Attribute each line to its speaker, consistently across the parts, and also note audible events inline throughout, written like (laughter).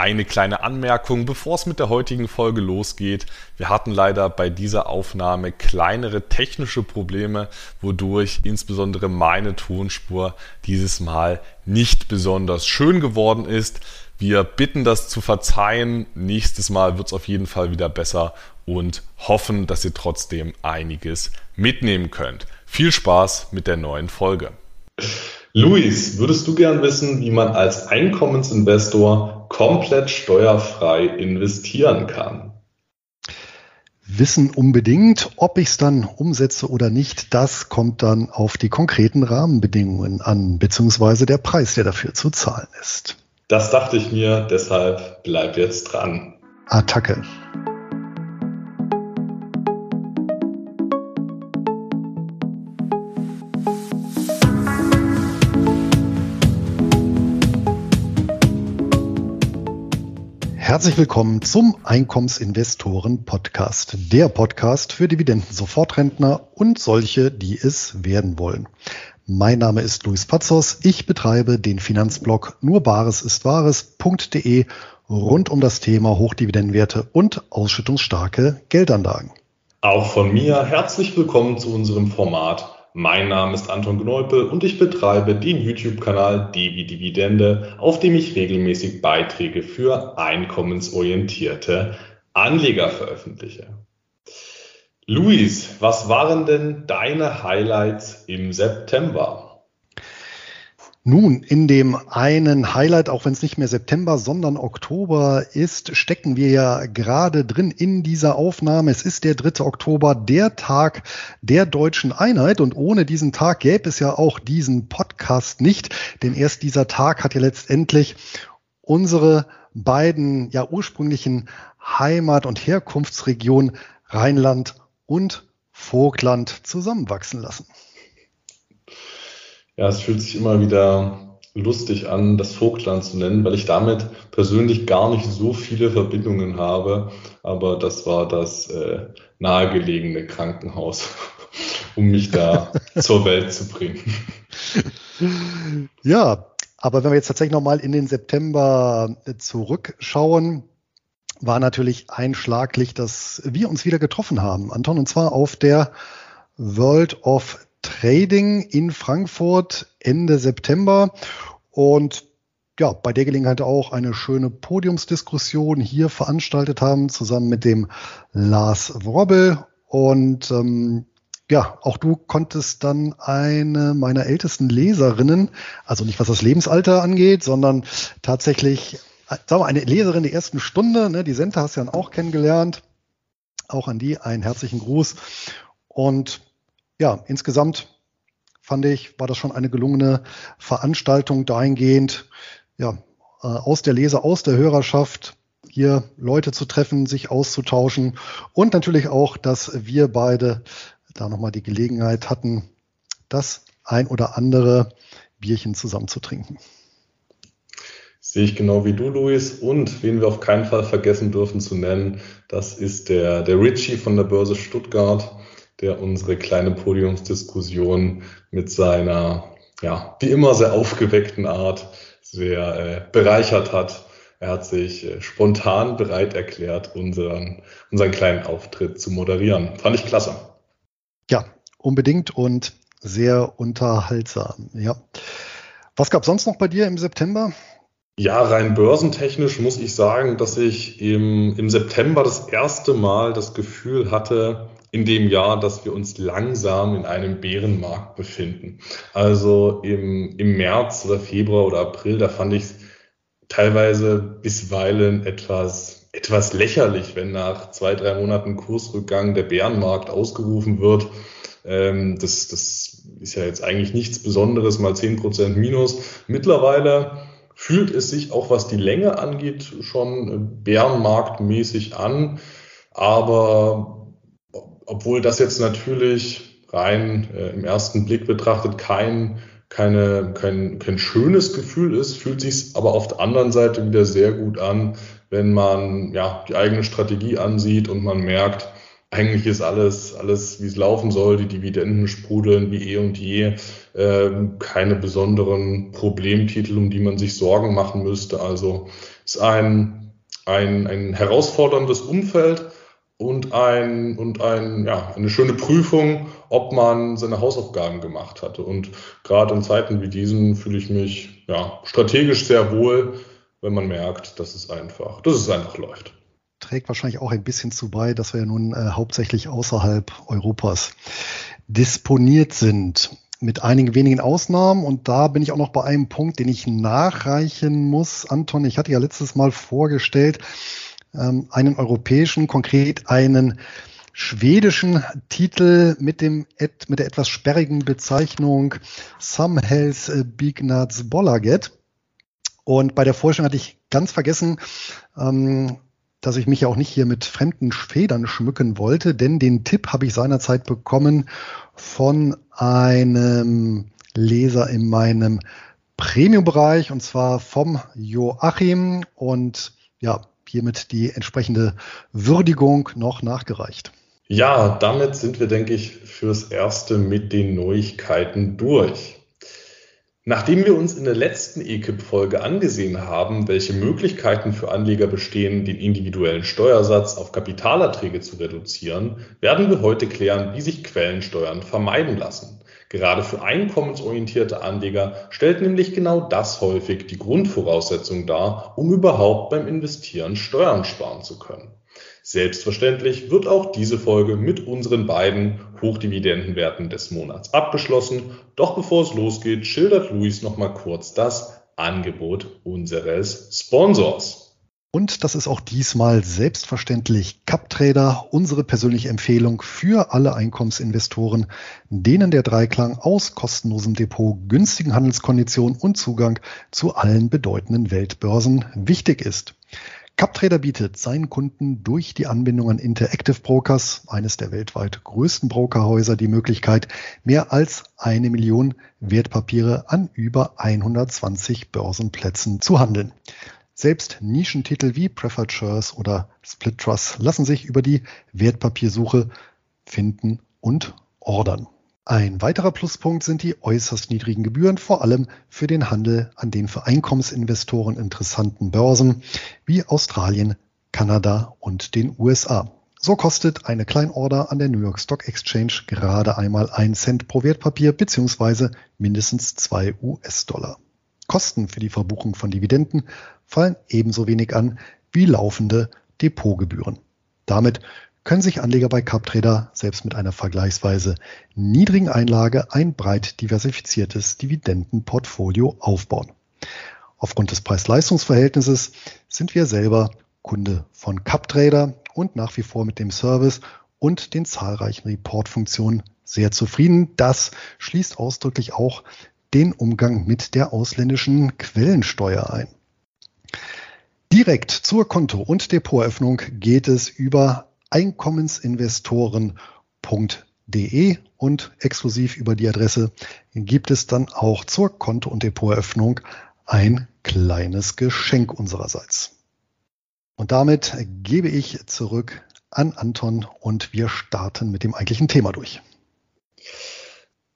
Speaker 1: eine kleine Anmerkung, bevor es mit der heutigen Folge losgeht. Wir hatten leider bei dieser Aufnahme kleinere technische Probleme, wodurch insbesondere meine Tonspur dieses Mal nicht besonders schön geworden ist. Wir bitten das zu verzeihen. Nächstes Mal wird es auf jeden Fall wieder besser und hoffen, dass ihr trotzdem einiges mitnehmen könnt. Viel Spaß mit der neuen Folge.
Speaker 2: Luis, würdest du gern wissen, wie man als Einkommensinvestor komplett steuerfrei investieren kann?
Speaker 3: Wissen unbedingt, ob ich es dann umsetze oder nicht, das kommt dann auf die konkreten Rahmenbedingungen an, beziehungsweise der Preis, der dafür zu zahlen ist.
Speaker 2: Das dachte ich mir, deshalb bleib jetzt dran.
Speaker 3: Attacke. Herzlich willkommen zum Einkommensinvestoren Podcast, der Podcast für Dividenden-Sofortrentner und solche, die es werden wollen. Mein Name ist Luis Pazos. Ich betreibe den Finanzblog nur bares ist wahres.de rund um das Thema Hochdividendenwerte und ausschüttungsstarke Geldanlagen.
Speaker 2: Auch von mir herzlich willkommen zu unserem Format mein Name ist Anton Gneupel und ich betreibe den YouTube-Kanal Devi Dividende, auf dem ich regelmäßig Beiträge für einkommensorientierte Anleger veröffentliche. Luis, was waren denn deine Highlights im September?
Speaker 3: Nun, in dem einen Highlight, auch wenn es nicht mehr September, sondern Oktober ist, stecken wir ja gerade drin in dieser Aufnahme. Es ist der 3. Oktober, der Tag der deutschen Einheit. Und ohne diesen Tag gäbe es ja auch diesen Podcast nicht. Denn erst dieser Tag hat ja letztendlich unsere beiden ja ursprünglichen Heimat- und Herkunftsregionen Rheinland und Vogtland zusammenwachsen lassen.
Speaker 2: Ja, es fühlt sich immer wieder lustig an, das Vogtland zu nennen, weil ich damit persönlich gar nicht so viele Verbindungen habe. Aber das war das äh, nahegelegene Krankenhaus, (laughs) um mich da (laughs) zur Welt zu bringen.
Speaker 3: Ja, aber wenn wir jetzt tatsächlich nochmal in den September zurückschauen, war natürlich einschlaglich, dass wir uns wieder getroffen haben, Anton, und zwar auf der World of Trading in Frankfurt Ende September und ja, bei der Gelegenheit auch eine schöne Podiumsdiskussion hier veranstaltet haben, zusammen mit dem Lars Wrobbel. Und ähm, ja, auch du konntest dann eine meiner ältesten Leserinnen, also nicht was das Lebensalter angeht, sondern tatsächlich, sagen wir, eine Leserin der ersten Stunde, ne, die Senta hast du ja auch kennengelernt. Auch an die einen herzlichen Gruß. Und ja, insgesamt fand ich, war das schon eine gelungene Veranstaltung dahingehend, ja, äh, aus der Leser, aus der Hörerschaft hier Leute zu treffen, sich auszutauschen und natürlich auch, dass wir beide da nochmal die Gelegenheit hatten, das ein oder andere Bierchen zusammen zu trinken.
Speaker 2: Sehe ich genau wie du, Luis. Und wen wir auf keinen Fall vergessen dürfen zu nennen, das ist der, der Richie von der Börse Stuttgart der unsere kleine Podiumsdiskussion mit seiner, ja, wie immer sehr aufgeweckten Art sehr äh, bereichert hat. Er hat sich äh, spontan bereit erklärt, unseren, unseren kleinen Auftritt zu moderieren. Fand ich klasse.
Speaker 3: Ja, unbedingt und sehr unterhaltsam. Ja. Was gab sonst noch bei dir im September?
Speaker 2: Ja, rein börsentechnisch muss ich sagen, dass ich im, im September das erste Mal das Gefühl hatte, in dem Jahr, dass wir uns langsam in einem Bärenmarkt befinden. Also im, im März oder Februar oder April, da fand ich es teilweise bisweilen etwas, etwas lächerlich, wenn nach zwei, drei Monaten Kursrückgang der Bärenmarkt ausgerufen wird. Ähm, das, das ist ja jetzt eigentlich nichts Besonderes, mal zehn Prozent minus. Mittlerweile fühlt es sich auch was die Länge angeht schon bärenmarktmäßig an. Aber obwohl das jetzt natürlich rein äh, im ersten Blick betrachtet kein, keine, kein, kein schönes Gefühl ist, fühlt sich aber auf der anderen Seite wieder sehr gut an, wenn man ja die eigene Strategie ansieht und man merkt, eigentlich ist alles, alles, wie es laufen soll, die Dividenden sprudeln wie eh und je, äh, keine besonderen Problemtitel, um die man sich Sorgen machen müsste. Also ist ein, ein, ein herausforderndes Umfeld und ein, und ein, ja, eine schöne Prüfung, ob man seine Hausaufgaben gemacht hatte. Und gerade in Zeiten wie diesen fühle ich mich ja, strategisch sehr wohl, wenn man merkt, dass es einfach, dass es einfach läuft
Speaker 3: trägt wahrscheinlich auch ein bisschen zu bei, dass wir ja nun äh, hauptsächlich außerhalb Europas disponiert sind. Mit einigen wenigen Ausnahmen. Und da bin ich auch noch bei einem Punkt, den ich nachreichen muss. Anton, ich hatte ja letztes Mal vorgestellt, ähm, einen europäischen, konkret einen schwedischen Titel mit dem mit der etwas sperrigen Bezeichnung Some Health Big Nuts Bollaget. Und bei der Vorstellung hatte ich ganz vergessen, ähm, dass ich mich ja auch nicht hier mit fremden Federn schmücken wollte, denn den Tipp habe ich seinerzeit bekommen von einem Leser in meinem Premium-Bereich und zwar vom Joachim und ja, hiermit die entsprechende Würdigung noch nachgereicht.
Speaker 2: Ja, damit sind wir, denke ich, fürs Erste mit den Neuigkeiten durch. Nachdem wir uns in der letzten EKIP-Folge angesehen haben, welche Möglichkeiten für Anleger bestehen, den individuellen Steuersatz auf Kapitalerträge zu reduzieren, werden wir heute klären, wie sich Quellensteuern vermeiden lassen. Gerade für einkommensorientierte Anleger stellt nämlich genau das häufig die Grundvoraussetzung dar, um überhaupt beim Investieren Steuern sparen zu können. Selbstverständlich wird auch diese Folge mit unseren beiden Hochdividendenwerten des Monats abgeschlossen. Doch bevor es losgeht, schildert Luis nochmal kurz das Angebot unseres Sponsors.
Speaker 3: Und das ist auch diesmal selbstverständlich CapTrader, unsere persönliche Empfehlung für alle Einkommensinvestoren, denen der Dreiklang aus kostenlosem Depot, günstigen Handelskonditionen und Zugang zu allen bedeutenden Weltbörsen wichtig ist. CapTrader bietet seinen Kunden durch die Anbindung an Interactive Brokers, eines der weltweit größten Brokerhäuser, die Möglichkeit, mehr als eine Million Wertpapiere an über 120 Börsenplätzen zu handeln. Selbst Nischentitel wie Preferred Shares oder Split Trust lassen sich über die Wertpapiersuche finden und ordern. Ein weiterer Pluspunkt sind die äußerst niedrigen Gebühren, vor allem für den Handel an den für Einkommensinvestoren interessanten Börsen wie Australien, Kanada und den USA. So kostet eine Kleinorder an der New York Stock Exchange gerade einmal ein Cent pro Wertpapier bzw. mindestens zwei US-Dollar. Kosten für die Verbuchung von Dividenden fallen ebenso wenig an wie laufende Depotgebühren. Damit können sich Anleger bei CapTrader selbst mit einer vergleichsweise niedrigen Einlage ein breit diversifiziertes Dividendenportfolio aufbauen. Aufgrund des Preis-Leistungs-Verhältnisses sind wir selber Kunde von CapTrader und nach wie vor mit dem Service und den zahlreichen Report-Funktionen sehr zufrieden. Das schließt ausdrücklich auch den Umgang mit der ausländischen Quellensteuer ein. Direkt zur Konto- und Depoteröffnung geht es über einkommensinvestoren.de und exklusiv über die Adresse gibt es dann auch zur Konto- und Depoteröffnung ein kleines Geschenk unsererseits. Und damit gebe ich zurück an Anton und wir starten mit dem eigentlichen Thema durch.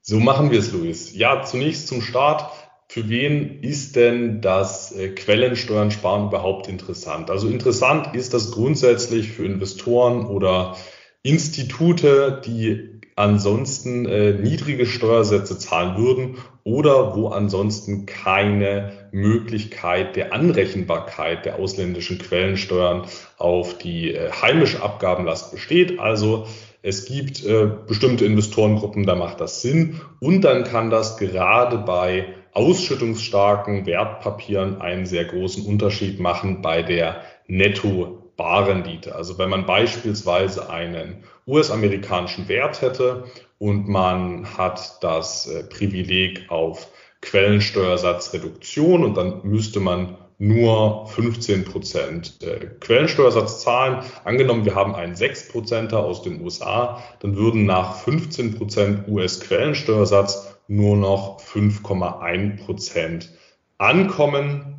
Speaker 2: So machen wir es, Luis. Ja, zunächst zum Start für wen ist denn das äh, Quellensteuern sparen überhaupt interessant? Also interessant ist das grundsätzlich für Investoren oder Institute, die ansonsten äh, niedrige Steuersätze zahlen würden oder wo ansonsten keine Möglichkeit der Anrechenbarkeit der ausländischen Quellensteuern auf die äh, heimische Abgabenlast besteht. Also es gibt äh, bestimmte Investorengruppen, da macht das Sinn und dann kann das gerade bei ausschüttungsstarken Wertpapieren einen sehr großen Unterschied machen bei der Netto-Barrendite. Also wenn man beispielsweise einen US-amerikanischen Wert hätte und man hat das äh, Privileg auf Quellensteuersatzreduktion und dann müsste man nur 15 Prozent äh, Quellensteuersatz zahlen. Angenommen, wir haben einen 6 Prozenter aus den USA, dann würden nach 15 Prozent US-Quellensteuersatz nur noch 5,1 Prozent ankommen,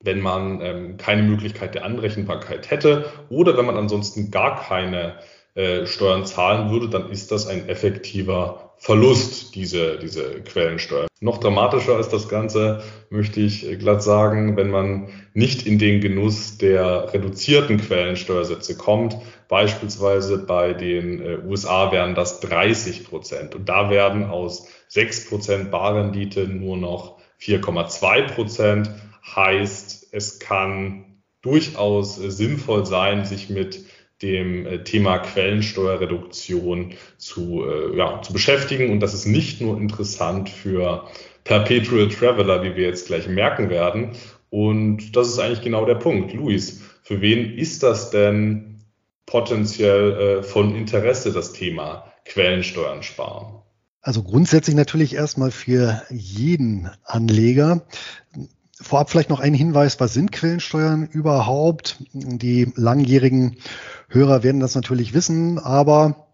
Speaker 2: wenn man ähm, keine Möglichkeit der Anrechenbarkeit hätte oder wenn man ansonsten gar keine äh, Steuern zahlen würde, dann ist das ein effektiver Verlust, diese, diese Quellensteuer. Noch dramatischer ist das Ganze, möchte ich glatt sagen, wenn man nicht in den Genuss der reduzierten Quellensteuersätze kommt. Beispielsweise bei den äh, USA wären das 30 Prozent. Und da werden aus 6 Prozent Barrendite nur noch 4,2 Prozent. Heißt, es kann durchaus sinnvoll sein, sich mit dem äh, Thema Quellensteuerreduktion zu, äh, ja, zu beschäftigen. Und das ist nicht nur interessant für Perpetual Traveler, wie wir jetzt gleich merken werden. Und das ist eigentlich genau der Punkt. Luis, für wen ist das denn potenziell äh, von Interesse, das Thema Quellensteuern sparen?
Speaker 3: Also grundsätzlich natürlich erstmal für jeden Anleger. Vorab vielleicht noch ein Hinweis, was sind Quellensteuern überhaupt? Die langjährigen Hörer werden das natürlich wissen, aber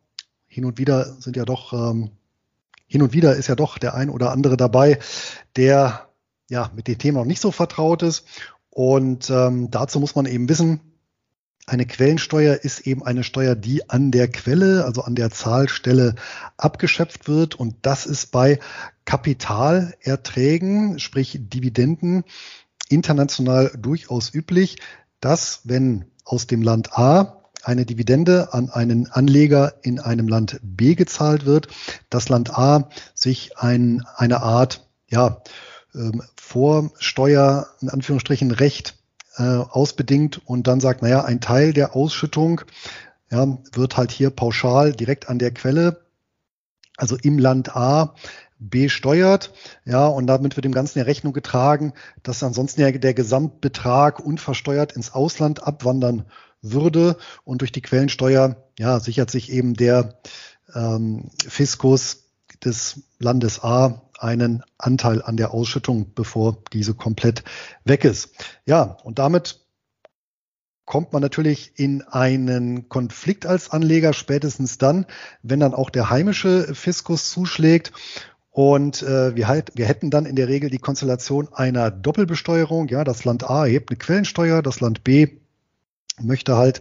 Speaker 3: hin und wieder sind ja doch, ähm, hin und wieder ist ja doch der ein oder andere dabei, der ja mit dem Thema noch nicht so vertraut ist. Und ähm, dazu muss man eben wissen, eine Quellensteuer ist eben eine Steuer, die an der Quelle, also an der Zahlstelle abgeschöpft wird. Und das ist bei Kapitalerträgen, sprich Dividenden, international durchaus üblich, dass wenn aus dem Land A eine Dividende an einen Anleger in einem Land B gezahlt wird, das Land A sich ein, eine Art ja, ähm, Vorsteuer, in Anführungsstrichen, Recht äh, ausbedingt und dann sagt, naja, ein Teil der Ausschüttung ja, wird halt hier pauschal direkt an der Quelle, also im Land A, besteuert. Ja, und damit wird dem Ganzen ja Rechnung getragen, dass ansonsten ja der Gesamtbetrag unversteuert ins Ausland abwandern würde. Und durch die Quellensteuer ja, sichert sich eben der ähm, Fiskus des Landes A einen Anteil an der Ausschüttung, bevor diese komplett weg ist. Ja, und damit kommt man natürlich in einen Konflikt als Anleger, spätestens dann, wenn dann auch der heimische Fiskus zuschlägt. Und äh, wir, halt, wir hätten dann in der Regel die Konstellation einer Doppelbesteuerung. Ja, das Land A erhebt eine Quellensteuer, das Land B möchte halt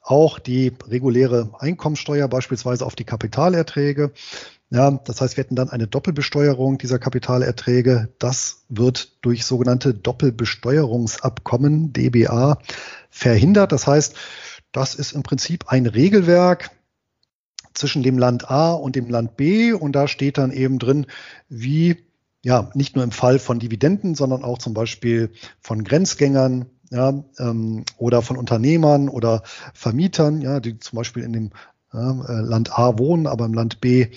Speaker 3: auch die reguläre Einkommensteuer beispielsweise auf die Kapitalerträge. Ja, das heißt, wir hätten dann eine Doppelbesteuerung dieser Kapitalerträge. Das wird durch sogenannte Doppelbesteuerungsabkommen, DBA, verhindert. Das heißt, das ist im Prinzip ein Regelwerk zwischen dem Land A und dem Land B. Und da steht dann eben drin, wie ja, nicht nur im Fall von Dividenden, sondern auch zum Beispiel von Grenzgängern, ja, ähm, oder von Unternehmern oder Vermietern, ja, die zum Beispiel in dem äh, Land A wohnen, aber im Land B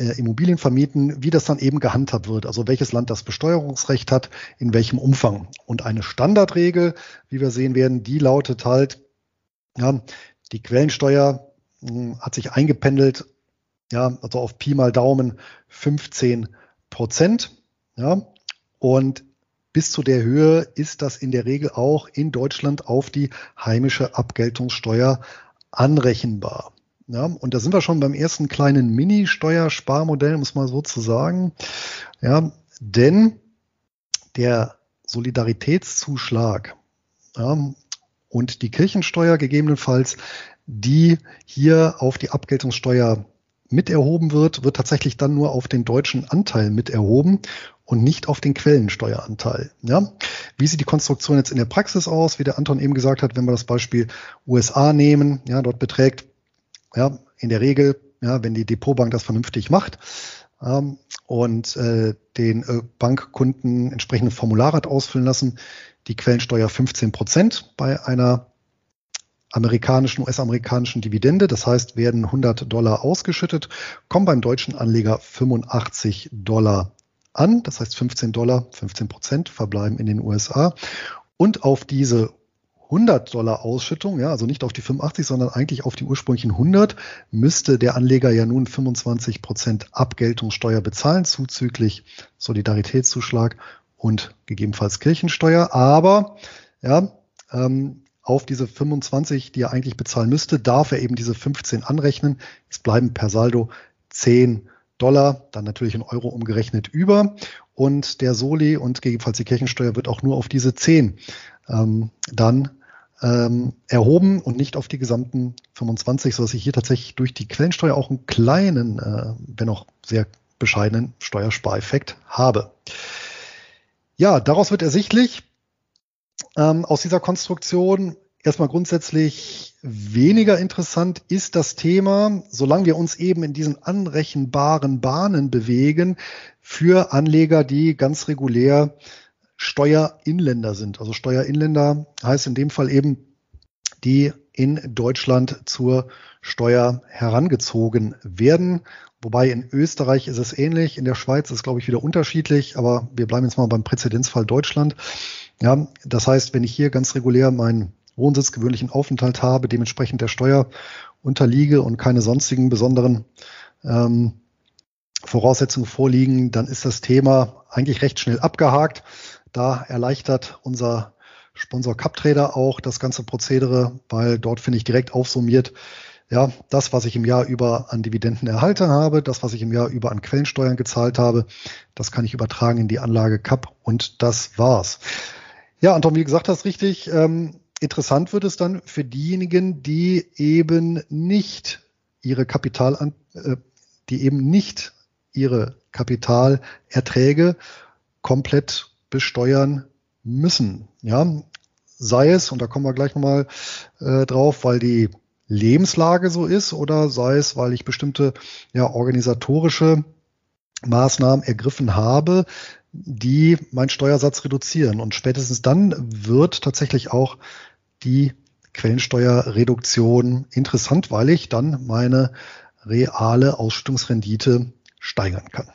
Speaker 3: äh, Immobilien vermieten, wie das dann eben gehandhabt wird. Also welches Land das Besteuerungsrecht hat, in welchem Umfang. Und eine Standardregel, wie wir sehen werden, die lautet halt, ja, die Quellensteuer mh, hm, hat sich eingependelt, ja, also auf Pi mal Daumen 15 Prozent. Ja, und bis zu der Höhe ist das in der Regel auch in Deutschland auf die heimische Abgeltungssteuer anrechenbar. Ja, und da sind wir schon beim ersten kleinen Mini-Steuersparmodell, muss man so zu sagen. Ja, denn der Solidaritätszuschlag ja, und die Kirchensteuer gegebenenfalls, die hier auf die Abgeltungssteuer mit erhoben wird, wird tatsächlich dann nur auf den deutschen Anteil mit erhoben und nicht auf den Quellensteueranteil. Ja? Wie sieht die Konstruktion jetzt in der Praxis aus? Wie der Anton eben gesagt hat, wenn wir das Beispiel USA nehmen, ja, dort beträgt ja, in der Regel, ja, wenn die Depotbank das vernünftig macht ähm, und äh, den äh, Bankkunden entsprechende Formulare hat ausfüllen lassen, die Quellensteuer 15 Prozent bei einer amerikanischen, US-amerikanischen Dividende. Das heißt, werden 100 Dollar ausgeschüttet, kommen beim deutschen Anleger 85 Dollar an. Das heißt, 15 Dollar, 15 Prozent verbleiben in den USA. Und auf diese 100 Dollar Ausschüttung, ja, also nicht auf die 85, sondern eigentlich auf die ursprünglichen 100, müsste der Anleger ja nun 25 Prozent Abgeltungssteuer bezahlen, zuzüglich Solidaritätszuschlag und gegebenenfalls Kirchensteuer. Aber ja, ähm, auf diese 25, die er eigentlich bezahlen müsste, darf er eben diese 15 anrechnen. Es bleiben per Saldo 10 Dollar, dann natürlich in Euro umgerechnet über. Und der Soli und gegebenenfalls die Kirchensteuer wird auch nur auf diese 10 ähm, dann ähm, erhoben und nicht auf die gesamten 25, sodass ich hier tatsächlich durch die Quellensteuer auch einen kleinen, äh, wenn auch sehr bescheidenen Steuerspareffekt habe. Ja, daraus wird ersichtlich, ähm, aus dieser Konstruktion erstmal grundsätzlich weniger interessant ist das Thema, solange wir uns eben in diesen anrechenbaren Bahnen bewegen, für Anleger, die ganz regulär Steuerinländer sind. Also Steuerinländer heißt in dem Fall eben, die in Deutschland zur Steuer herangezogen werden. Wobei in Österreich ist es ähnlich, in der Schweiz ist es, glaube ich, wieder unterschiedlich, aber wir bleiben jetzt mal beim Präzedenzfall Deutschland. Ja, das heißt, wenn ich hier ganz regulär meinen Wohnsitz, gewöhnlichen Aufenthalt habe, dementsprechend der Steuer unterliege und keine sonstigen besonderen ähm, Voraussetzungen vorliegen, dann ist das Thema eigentlich recht schnell abgehakt. Da erleichtert unser Sponsor CupTrader auch das ganze Prozedere, weil dort finde ich direkt aufsummiert, ja, das, was ich im Jahr über an Dividenden erhalten habe, das, was ich im Jahr über an Quellensteuern gezahlt habe, das kann ich übertragen in die Anlage Cup und das war's. Ja, Anton, wie gesagt hast, richtig. Ähm, interessant wird es dann für diejenigen, die eben nicht ihre Kapital, äh, die eben nicht ihre Kapitalerträge komplett besteuern müssen. Ja, sei es, und da kommen wir gleich nochmal äh, drauf, weil die Lebenslage so ist oder sei es, weil ich bestimmte ja, organisatorische Maßnahmen ergriffen habe, die meinen Steuersatz reduzieren. Und spätestens dann wird tatsächlich auch die Quellensteuerreduktion interessant, weil ich dann meine reale Ausschüttungsrendite steigern kann.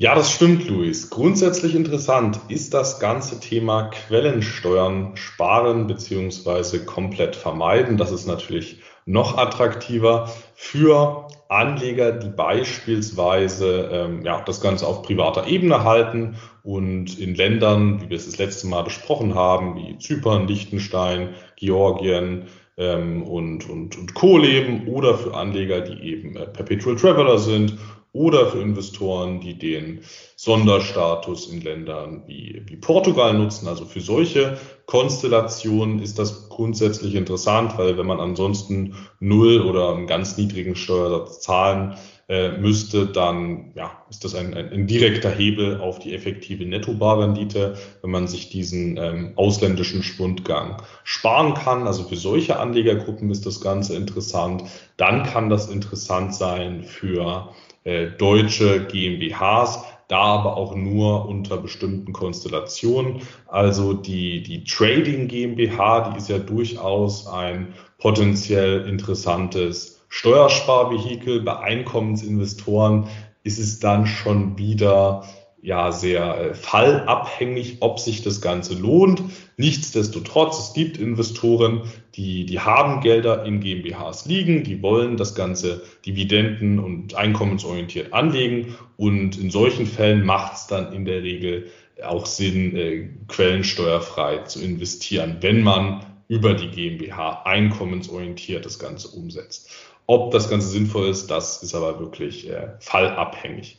Speaker 2: Ja, das stimmt, Luis. Grundsätzlich interessant ist das ganze Thema Quellensteuern sparen beziehungsweise komplett vermeiden. Das ist natürlich noch attraktiver für Anleger, die beispielsweise ähm, ja, das Ganze auf privater Ebene halten und in Ländern, wie wir es das letzte Mal besprochen haben, wie Zypern, Liechtenstein, Georgien ähm, und, und, und Co. leben oder für Anleger, die eben äh, Perpetual Traveler sind oder für Investoren, die den Sonderstatus in Ländern wie, wie Portugal nutzen. Also für solche Konstellationen ist das grundsätzlich interessant, weil wenn man ansonsten null oder einen ganz niedrigen Steuersatz zahlen äh, müsste, dann ja, ist das ein, ein, ein direkter Hebel auf die effektive Nettobarrendite, wenn man sich diesen ähm, ausländischen Schwundgang sparen kann. Also für solche Anlegergruppen ist das Ganze interessant. Dann kann das interessant sein für deutsche GmbHs, da aber auch nur unter bestimmten Konstellationen. Also die, die Trading GmbH, die ist ja durchaus ein potenziell interessantes Steuersparvehikel. Bei Einkommensinvestoren ist es dann schon wieder ja sehr äh, fallabhängig, ob sich das Ganze lohnt. Nichtsdestotrotz, es gibt Investoren, die, die haben Gelder in GmbHs liegen, die wollen das Ganze dividenden- und einkommensorientiert anlegen und in solchen Fällen macht es dann in der Regel auch Sinn, äh, quellensteuerfrei zu investieren, wenn man über die GmbH einkommensorientiert das Ganze umsetzt. Ob das Ganze sinnvoll ist, das ist aber wirklich äh, fallabhängig.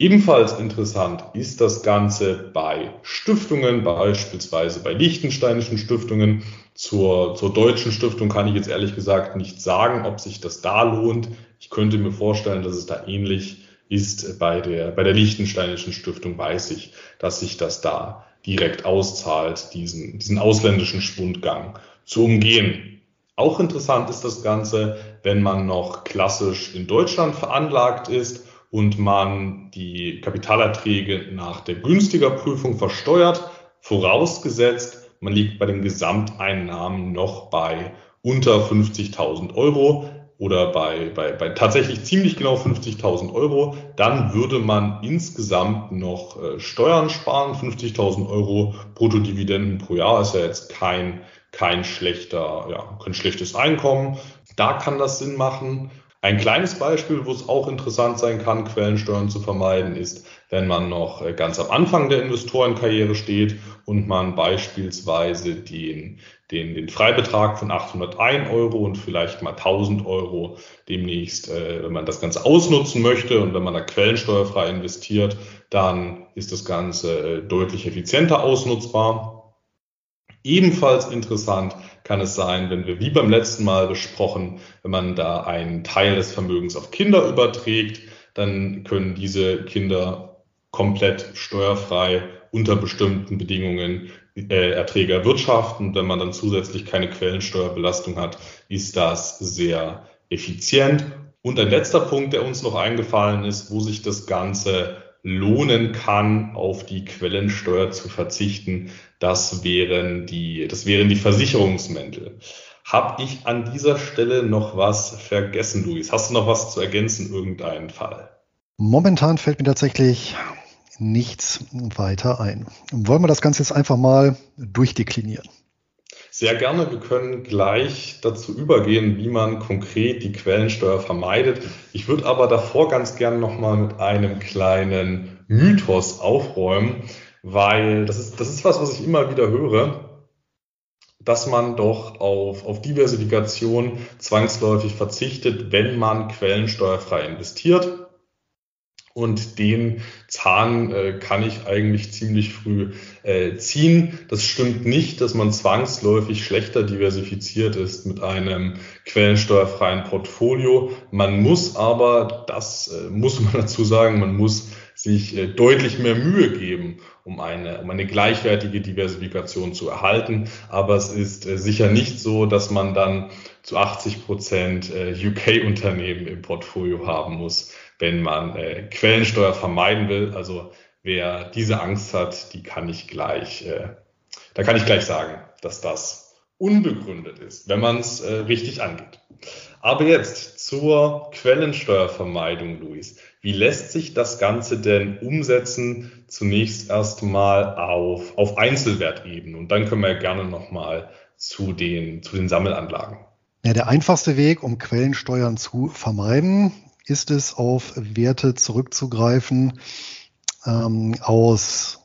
Speaker 2: Ebenfalls interessant ist das Ganze bei Stiftungen, beispielsweise bei liechtensteinischen Stiftungen. Zur, zur deutschen Stiftung kann ich jetzt ehrlich gesagt nicht sagen, ob sich das da lohnt. Ich könnte mir vorstellen, dass es da ähnlich ist. Bei der, bei der liechtensteinischen Stiftung weiß ich, dass sich das da direkt auszahlt, diesen, diesen ausländischen Schwundgang zu umgehen. Auch interessant ist das Ganze, wenn man noch klassisch in Deutschland veranlagt ist und man die Kapitalerträge nach der günstiger Prüfung versteuert, vorausgesetzt, man liegt bei den Gesamteinnahmen noch bei unter 50.000 Euro oder bei, bei, bei tatsächlich ziemlich genau 50.000 Euro, dann würde man insgesamt noch äh, Steuern sparen. 50.000 Euro Bruttodividenden pro Jahr ist ja jetzt kein, kein schlechter, ja, kein schlechtes Einkommen. Da kann das Sinn machen. Ein kleines Beispiel, wo es auch interessant sein kann, Quellensteuern zu vermeiden, ist, wenn man noch äh, ganz am Anfang der Investorenkarriere steht und man beispielsweise den, den, den Freibetrag von 801 Euro und vielleicht mal 1000 Euro demnächst, äh, wenn man das Ganze ausnutzen möchte und wenn man da quellensteuerfrei investiert, dann ist das Ganze äh, deutlich effizienter ausnutzbar. Ebenfalls interessant kann es sein, wenn wir wie beim letzten Mal besprochen, wenn man da einen Teil des Vermögens auf Kinder überträgt, dann können diese Kinder komplett steuerfrei unter bestimmten Bedingungen äh, Erträge erwirtschaften. Wenn man dann zusätzlich keine Quellensteuerbelastung hat, ist das sehr effizient. Und ein letzter Punkt, der uns noch eingefallen ist, wo sich das Ganze lohnen kann, auf die Quellensteuer zu verzichten, das wären die, das wären die Versicherungsmäntel. Hab ich an dieser Stelle noch was vergessen, Luis? Hast du noch was zu ergänzen, irgendeinen Fall?
Speaker 3: Momentan fällt mir tatsächlich nichts weiter ein. Wollen wir das Ganze jetzt einfach mal durchdeklinieren?
Speaker 2: Sehr gerne. Wir können gleich dazu übergehen, wie man konkret die Quellensteuer vermeidet. Ich würde aber davor ganz gerne nochmal mit einem kleinen Mythos aufräumen, weil das ist, das ist was, was ich immer wieder höre, dass man doch auf, auf Diversifikation zwangsläufig verzichtet, wenn man quellensteuerfrei investiert. Und den Zahn äh, kann ich eigentlich ziemlich früh äh, ziehen. Das stimmt nicht, dass man zwangsläufig schlechter diversifiziert ist mit einem quellensteuerfreien Portfolio. Man muss aber, das äh, muss man (laughs) dazu sagen, man muss sich äh, deutlich mehr Mühe geben, um eine, um eine gleichwertige Diversifikation zu erhalten. Aber es ist äh, sicher nicht so, dass man dann zu 80 Prozent äh, UK-Unternehmen im Portfolio haben muss wenn man äh, Quellensteuer vermeiden will. Also wer diese Angst hat, die kann ich gleich, äh, da kann ich gleich sagen, dass das unbegründet ist, wenn man es äh, richtig angeht. Aber jetzt zur Quellensteuervermeidung, Luis. Wie lässt sich das Ganze denn umsetzen? Zunächst erstmal auf, auf Einzelwertebene und dann können wir gerne nochmal zu den, zu den Sammelanlagen.
Speaker 3: Ja, der einfachste Weg, um Quellensteuern zu vermeiden, ist es, auf Werte zurückzugreifen ähm, aus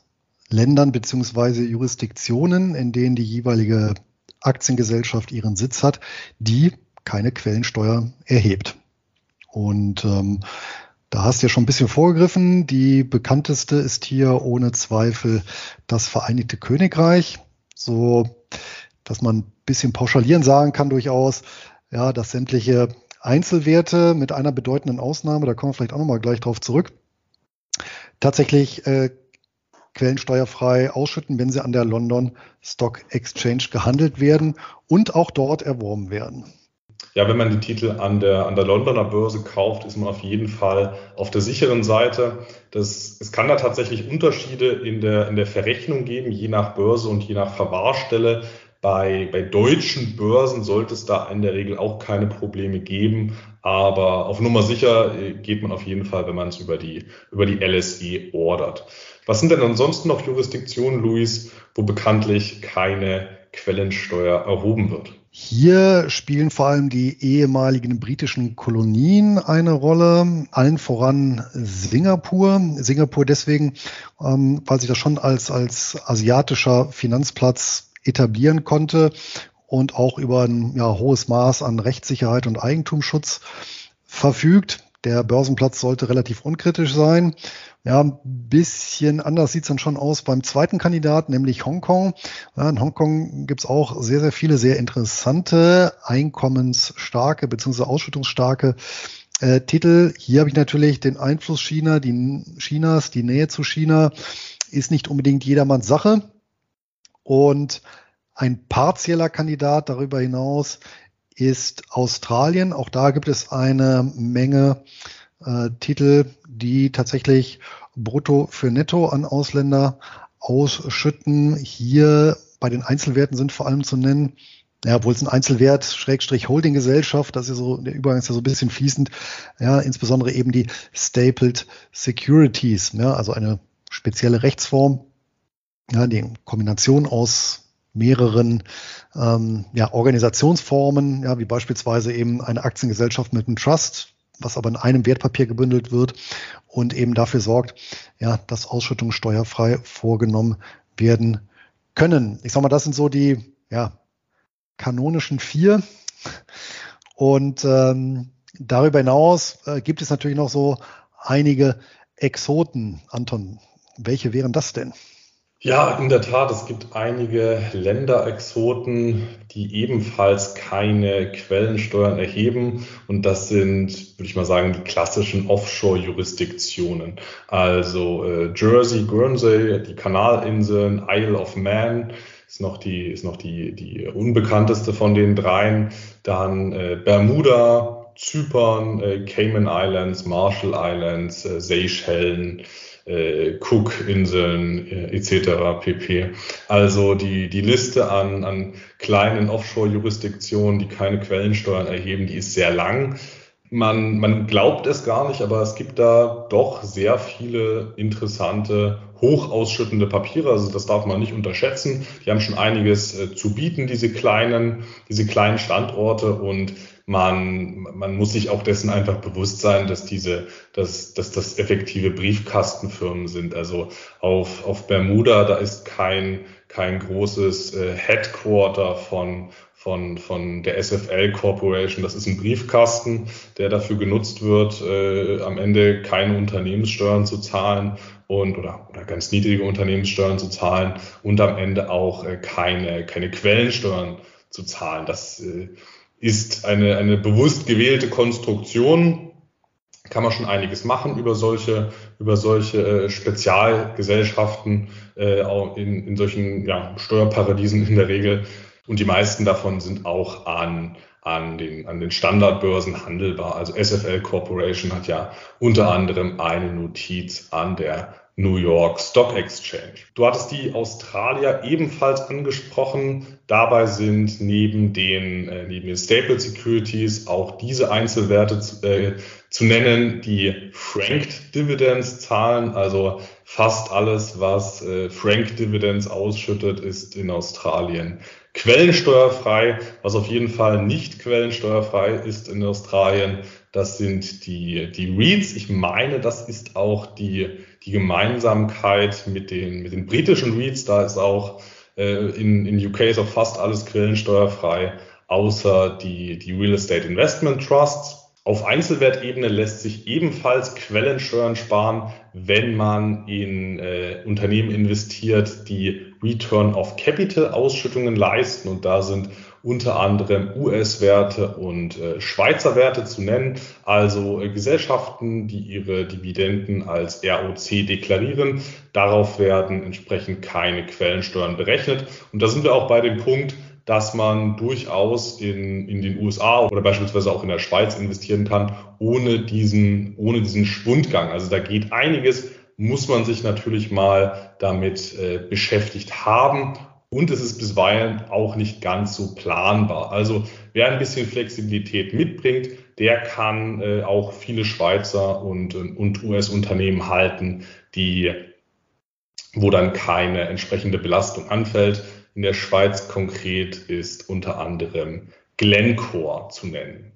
Speaker 3: Ländern beziehungsweise Jurisdiktionen, in denen die jeweilige Aktiengesellschaft ihren Sitz hat, die keine Quellensteuer erhebt. Und ähm, da hast du ja schon ein bisschen vorgegriffen. Die bekannteste ist hier ohne Zweifel das Vereinigte Königreich. So, dass man ein bisschen pauschalieren sagen kann durchaus, ja, dass sämtliche Einzelwerte mit einer bedeutenden Ausnahme, da kommen wir vielleicht auch nochmal gleich drauf zurück, tatsächlich äh, quellensteuerfrei ausschütten, wenn sie an der London Stock Exchange gehandelt werden und auch dort erworben werden.
Speaker 2: Ja, wenn man die Titel an der, an der Londoner Börse kauft, ist man auf jeden Fall auf der sicheren Seite. Das, es kann da tatsächlich Unterschiede in der, in der Verrechnung geben, je nach Börse und je nach Verwahrstelle. Bei, bei deutschen Börsen sollte es da in der Regel auch keine Probleme geben. Aber auf Nummer sicher äh, geht man auf jeden Fall, wenn man es über die, über die LSE ordert. Was sind denn ansonsten noch Jurisdiktionen, Luis, wo bekanntlich keine Quellensteuer erhoben wird?
Speaker 3: Hier spielen vor allem die ehemaligen britischen Kolonien eine Rolle, allen voran Singapur. Singapur deswegen, ähm, weil sich das schon als, als asiatischer Finanzplatz etablieren konnte und auch über ein ja, hohes Maß an Rechtssicherheit und Eigentumsschutz verfügt. Der Börsenplatz sollte relativ unkritisch sein. Ja, ein bisschen anders sieht es dann schon aus beim zweiten Kandidaten, nämlich Hongkong. Ja, in Hongkong gibt es auch sehr, sehr viele sehr interessante, einkommensstarke bzw. ausschüttungsstarke äh, Titel. Hier habe ich natürlich den Einfluss China, die Chinas, die Nähe zu China ist nicht unbedingt jedermanns Sache. Und ein partieller Kandidat darüber hinaus ist Australien. Auch da gibt es eine Menge äh, Titel, die tatsächlich brutto für netto an Ausländer ausschütten. Hier bei den Einzelwerten sind vor allem zu nennen, ja, obwohl es ein Einzelwert, Schrägstrich Holdinggesellschaft, das ist so, der Übergang ist ja so ein bisschen fließend, ja, insbesondere eben die Stapled Securities, ja, also eine spezielle Rechtsform, ja, die Kombination aus mehreren ähm, ja, Organisationsformen, ja, wie beispielsweise eben eine Aktiengesellschaft mit einem Trust, was aber in einem Wertpapier gebündelt wird und eben dafür sorgt, ja, dass Ausschüttungen steuerfrei vorgenommen werden können. Ich sag mal, das sind so die ja, kanonischen vier. Und ähm, darüber hinaus äh, gibt es natürlich noch so einige Exoten. Anton, welche wären das denn?
Speaker 2: Ja, in der Tat, es gibt einige Länderexoten, die ebenfalls keine Quellensteuern erheben. Und das sind, würde ich mal sagen, die klassischen Offshore-Jurisdiktionen. Also äh, Jersey, Guernsey, die Kanalinseln, Isle of Man ist noch die, ist noch die, die unbekannteste von den dreien. Dann äh, Bermuda, Zypern, äh, Cayman Islands, Marshall Islands, äh, Seychellen, äh, Cook-Inseln äh, etc. pp. Also die, die Liste an, an kleinen Offshore-Jurisdiktionen, die keine Quellensteuern erheben, die ist sehr lang. Man, man glaubt es gar nicht, aber es gibt da doch sehr viele interessante, hochausschüttende Papiere. Also das darf man nicht unterschätzen. Die haben schon einiges äh, zu bieten, diese kleinen, diese kleinen Standorte und man, man muss sich auch dessen einfach bewusst sein, dass diese, dass, dass das effektive Briefkastenfirmen sind. Also auf, auf Bermuda, da ist kein, kein großes äh, Headquarter von, von, von der SFL Corporation. Das ist ein Briefkasten, der dafür genutzt wird, äh, am Ende keine Unternehmenssteuern zu zahlen und oder, oder ganz niedrige Unternehmenssteuern zu zahlen und am Ende auch äh, keine, keine Quellensteuern zu zahlen. Das äh, ist eine, eine bewusst gewählte Konstruktion. Kann man schon einiges machen über solche, über solche äh, Spezialgesellschaften äh, in, in solchen ja, Steuerparadiesen in der Regel. Und die meisten davon sind auch an, an, den, an den Standardbörsen handelbar. Also SFL Corporation hat ja unter anderem eine Notiz an der New York Stock Exchange. Du hattest die Australier ebenfalls angesprochen. Dabei sind neben den, äh, neben den Staple Securities auch diese Einzelwerte zu, äh, zu nennen, die Franked Dividends zahlen. Also fast alles, was äh, Franked Dividends ausschüttet, ist in Australien quellensteuerfrei. Was auf jeden Fall nicht quellensteuerfrei ist in Australien, das sind die, die REITs. Ich meine, das ist auch die, die Gemeinsamkeit mit den, mit den britischen REITs. Da ist auch äh, in, in UK ist auch fast alles quellensteuerfrei, außer die, die Real Estate Investment Trusts. Auf Einzelwertebene lässt sich ebenfalls Quellensteuern sparen, wenn man in äh, Unternehmen investiert, die Return of Capital Ausschüttungen leisten. Und da sind unter anderem US-Werte und äh, Schweizer Werte zu nennen, also äh, Gesellschaften, die ihre Dividenden als ROC deklarieren. Darauf werden entsprechend keine Quellensteuern berechnet. Und da sind wir auch bei dem Punkt, dass man durchaus in, in den USA oder beispielsweise auch in der Schweiz investieren kann, ohne diesen, ohne diesen Schwundgang. Also da geht einiges, muss man sich natürlich mal damit äh, beschäftigt haben und es ist bisweilen auch nicht ganz so planbar. Also wer ein bisschen Flexibilität mitbringt, der kann äh, auch viele Schweizer und, und US-Unternehmen halten, die, wo dann keine entsprechende Belastung anfällt. In der Schweiz konkret ist unter anderem Glencore zu nennen.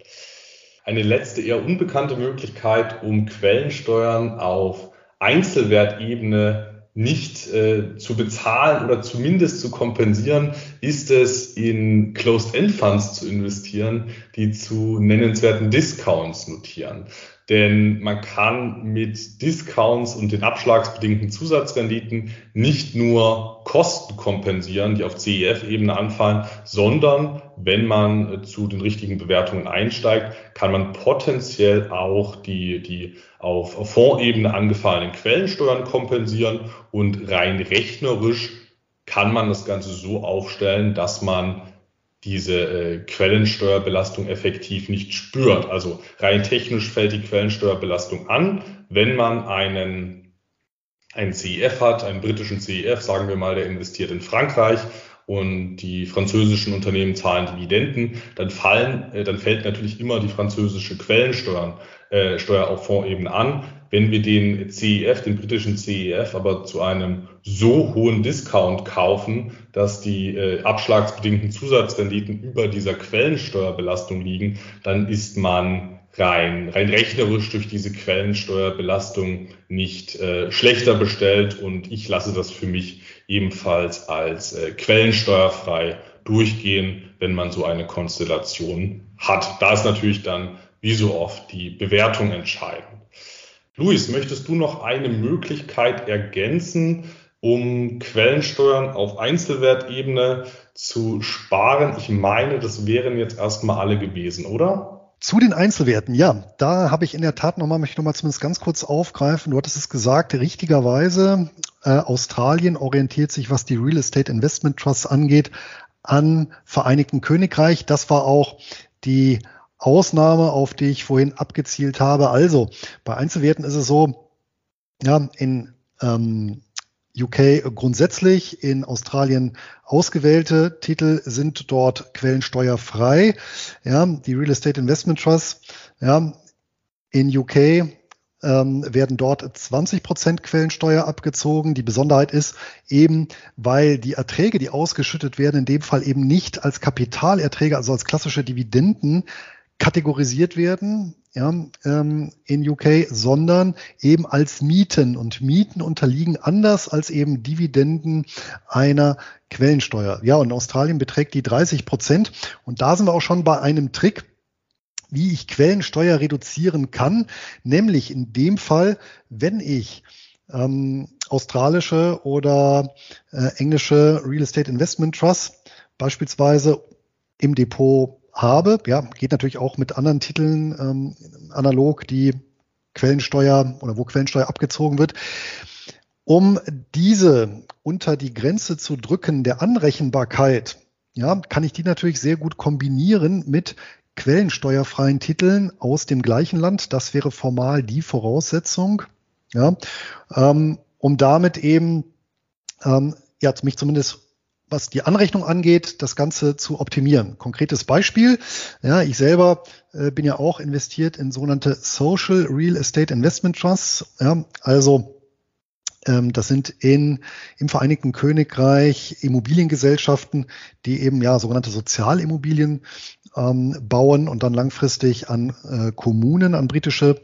Speaker 2: Eine letzte eher unbekannte Möglichkeit, um Quellensteuern auf Einzelwertebene nicht äh, zu bezahlen oder zumindest zu kompensieren, ist es in Closed-End-Funds zu investieren, die zu nennenswerten Discounts notieren. Denn man kann mit Discounts und den abschlagsbedingten Zusatzrenditen nicht nur Kosten kompensieren, die auf CEF-Ebene anfallen, sondern wenn man zu den richtigen Bewertungen einsteigt, kann man potenziell auch die, die auf, auf Fondsebene angefallenen Quellensteuern kompensieren und rein rechnerisch kann man das Ganze so aufstellen, dass man diese äh, Quellensteuerbelastung effektiv nicht spürt. Also rein technisch fällt die Quellensteuerbelastung an, wenn man einen, einen CEF hat, einen britischen CEF, sagen wir mal, der investiert in Frankreich und die französischen Unternehmen zahlen Dividenden, dann fallen, äh, dann fällt natürlich immer die französische Quellensteuer äh, Steuer auf Fondsebene an. Wenn wir den CEF, den britischen CEF, aber zu einem so hohen Discount kaufen, dass die äh, abschlagsbedingten Zusatzrenditen über dieser Quellensteuerbelastung liegen, dann ist man rein, rein rechnerisch durch diese Quellensteuerbelastung nicht äh, schlechter bestellt und ich lasse das für mich ebenfalls als äh, quellensteuerfrei durchgehen, wenn man so eine Konstellation hat. Da ist natürlich dann wie so oft die Bewertung entscheidend. Luis, möchtest du noch eine Möglichkeit ergänzen, um Quellensteuern auf Einzelwertebene zu sparen. Ich meine, das wären jetzt erstmal alle gewesen, oder?
Speaker 3: Zu den Einzelwerten, ja, da habe ich in der Tat nochmal, möchte ich nochmal zumindest ganz kurz aufgreifen. Du hattest es gesagt, richtigerweise, äh, Australien orientiert sich, was die Real Estate Investment Trusts angeht, an Vereinigten Königreich. Das war auch die Ausnahme, auf die ich vorhin abgezielt habe. Also bei Einzelwerten ist es so, ja, in ähm, UK grundsätzlich, in Australien ausgewählte Titel sind dort quellensteuerfrei. Ja, die Real Estate Investment Trust, ja, in UK ähm, werden dort 20 Prozent Quellensteuer abgezogen. Die Besonderheit ist eben, weil die Erträge, die ausgeschüttet werden, in dem Fall eben nicht als Kapitalerträge, also als klassische Dividenden kategorisiert werden ja, ähm, in UK, sondern eben als Mieten. Und Mieten unterliegen anders als eben Dividenden einer Quellensteuer. Ja, und in Australien beträgt die 30 Prozent. Und da sind wir auch schon bei einem Trick, wie ich Quellensteuer reduzieren kann, nämlich in dem Fall, wenn ich ähm, australische oder äh, englische Real Estate Investment Trust beispielsweise im Depot habe. Ja, geht natürlich auch mit anderen Titeln ähm, analog, die Quellensteuer oder wo Quellensteuer abgezogen wird. Um diese unter die Grenze zu drücken der Anrechenbarkeit, ja, kann ich die natürlich sehr gut kombinieren mit quellensteuerfreien Titeln aus dem gleichen Land. Das wäre formal die Voraussetzung, ja, ähm, um damit eben ähm, ja, mich zumindest was die Anrechnung angeht, das Ganze zu optimieren. Konkretes Beispiel, ja, ich selber äh, bin ja auch investiert in sogenannte Social Real Estate Investment Trusts, ja, also ähm, das sind in, im Vereinigten Königreich Immobiliengesellschaften, die eben ja sogenannte Sozialimmobilien ähm, bauen und dann langfristig an äh, Kommunen, an britische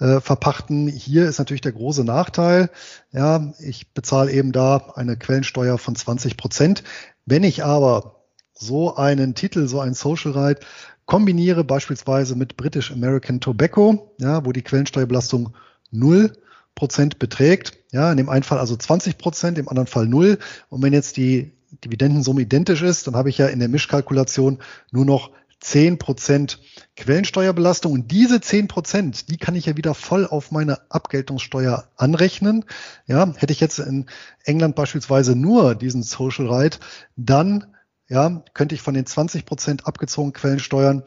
Speaker 3: äh, verpachten. Hier ist natürlich der große Nachteil. Ja, ich bezahle eben da eine Quellensteuer von 20 Prozent. Wenn ich aber so einen Titel, so einen Social Right kombiniere, beispielsweise mit British American Tobacco, ja, wo die Quellensteuerbelastung null Prozent beträgt, ja, in dem einen Fall also 20 Prozent, im anderen Fall null. Und wenn jetzt die Dividendensumme identisch ist, dann habe ich ja in der Mischkalkulation nur noch 10 Prozent Quellensteuerbelastung. Und diese 10 Prozent, die kann ich ja wieder voll auf meine Abgeltungssteuer anrechnen. Ja, hätte ich jetzt in England beispielsweise nur diesen Social Right, dann ja, könnte ich von den 20 Prozent abgezogenen Quellensteuern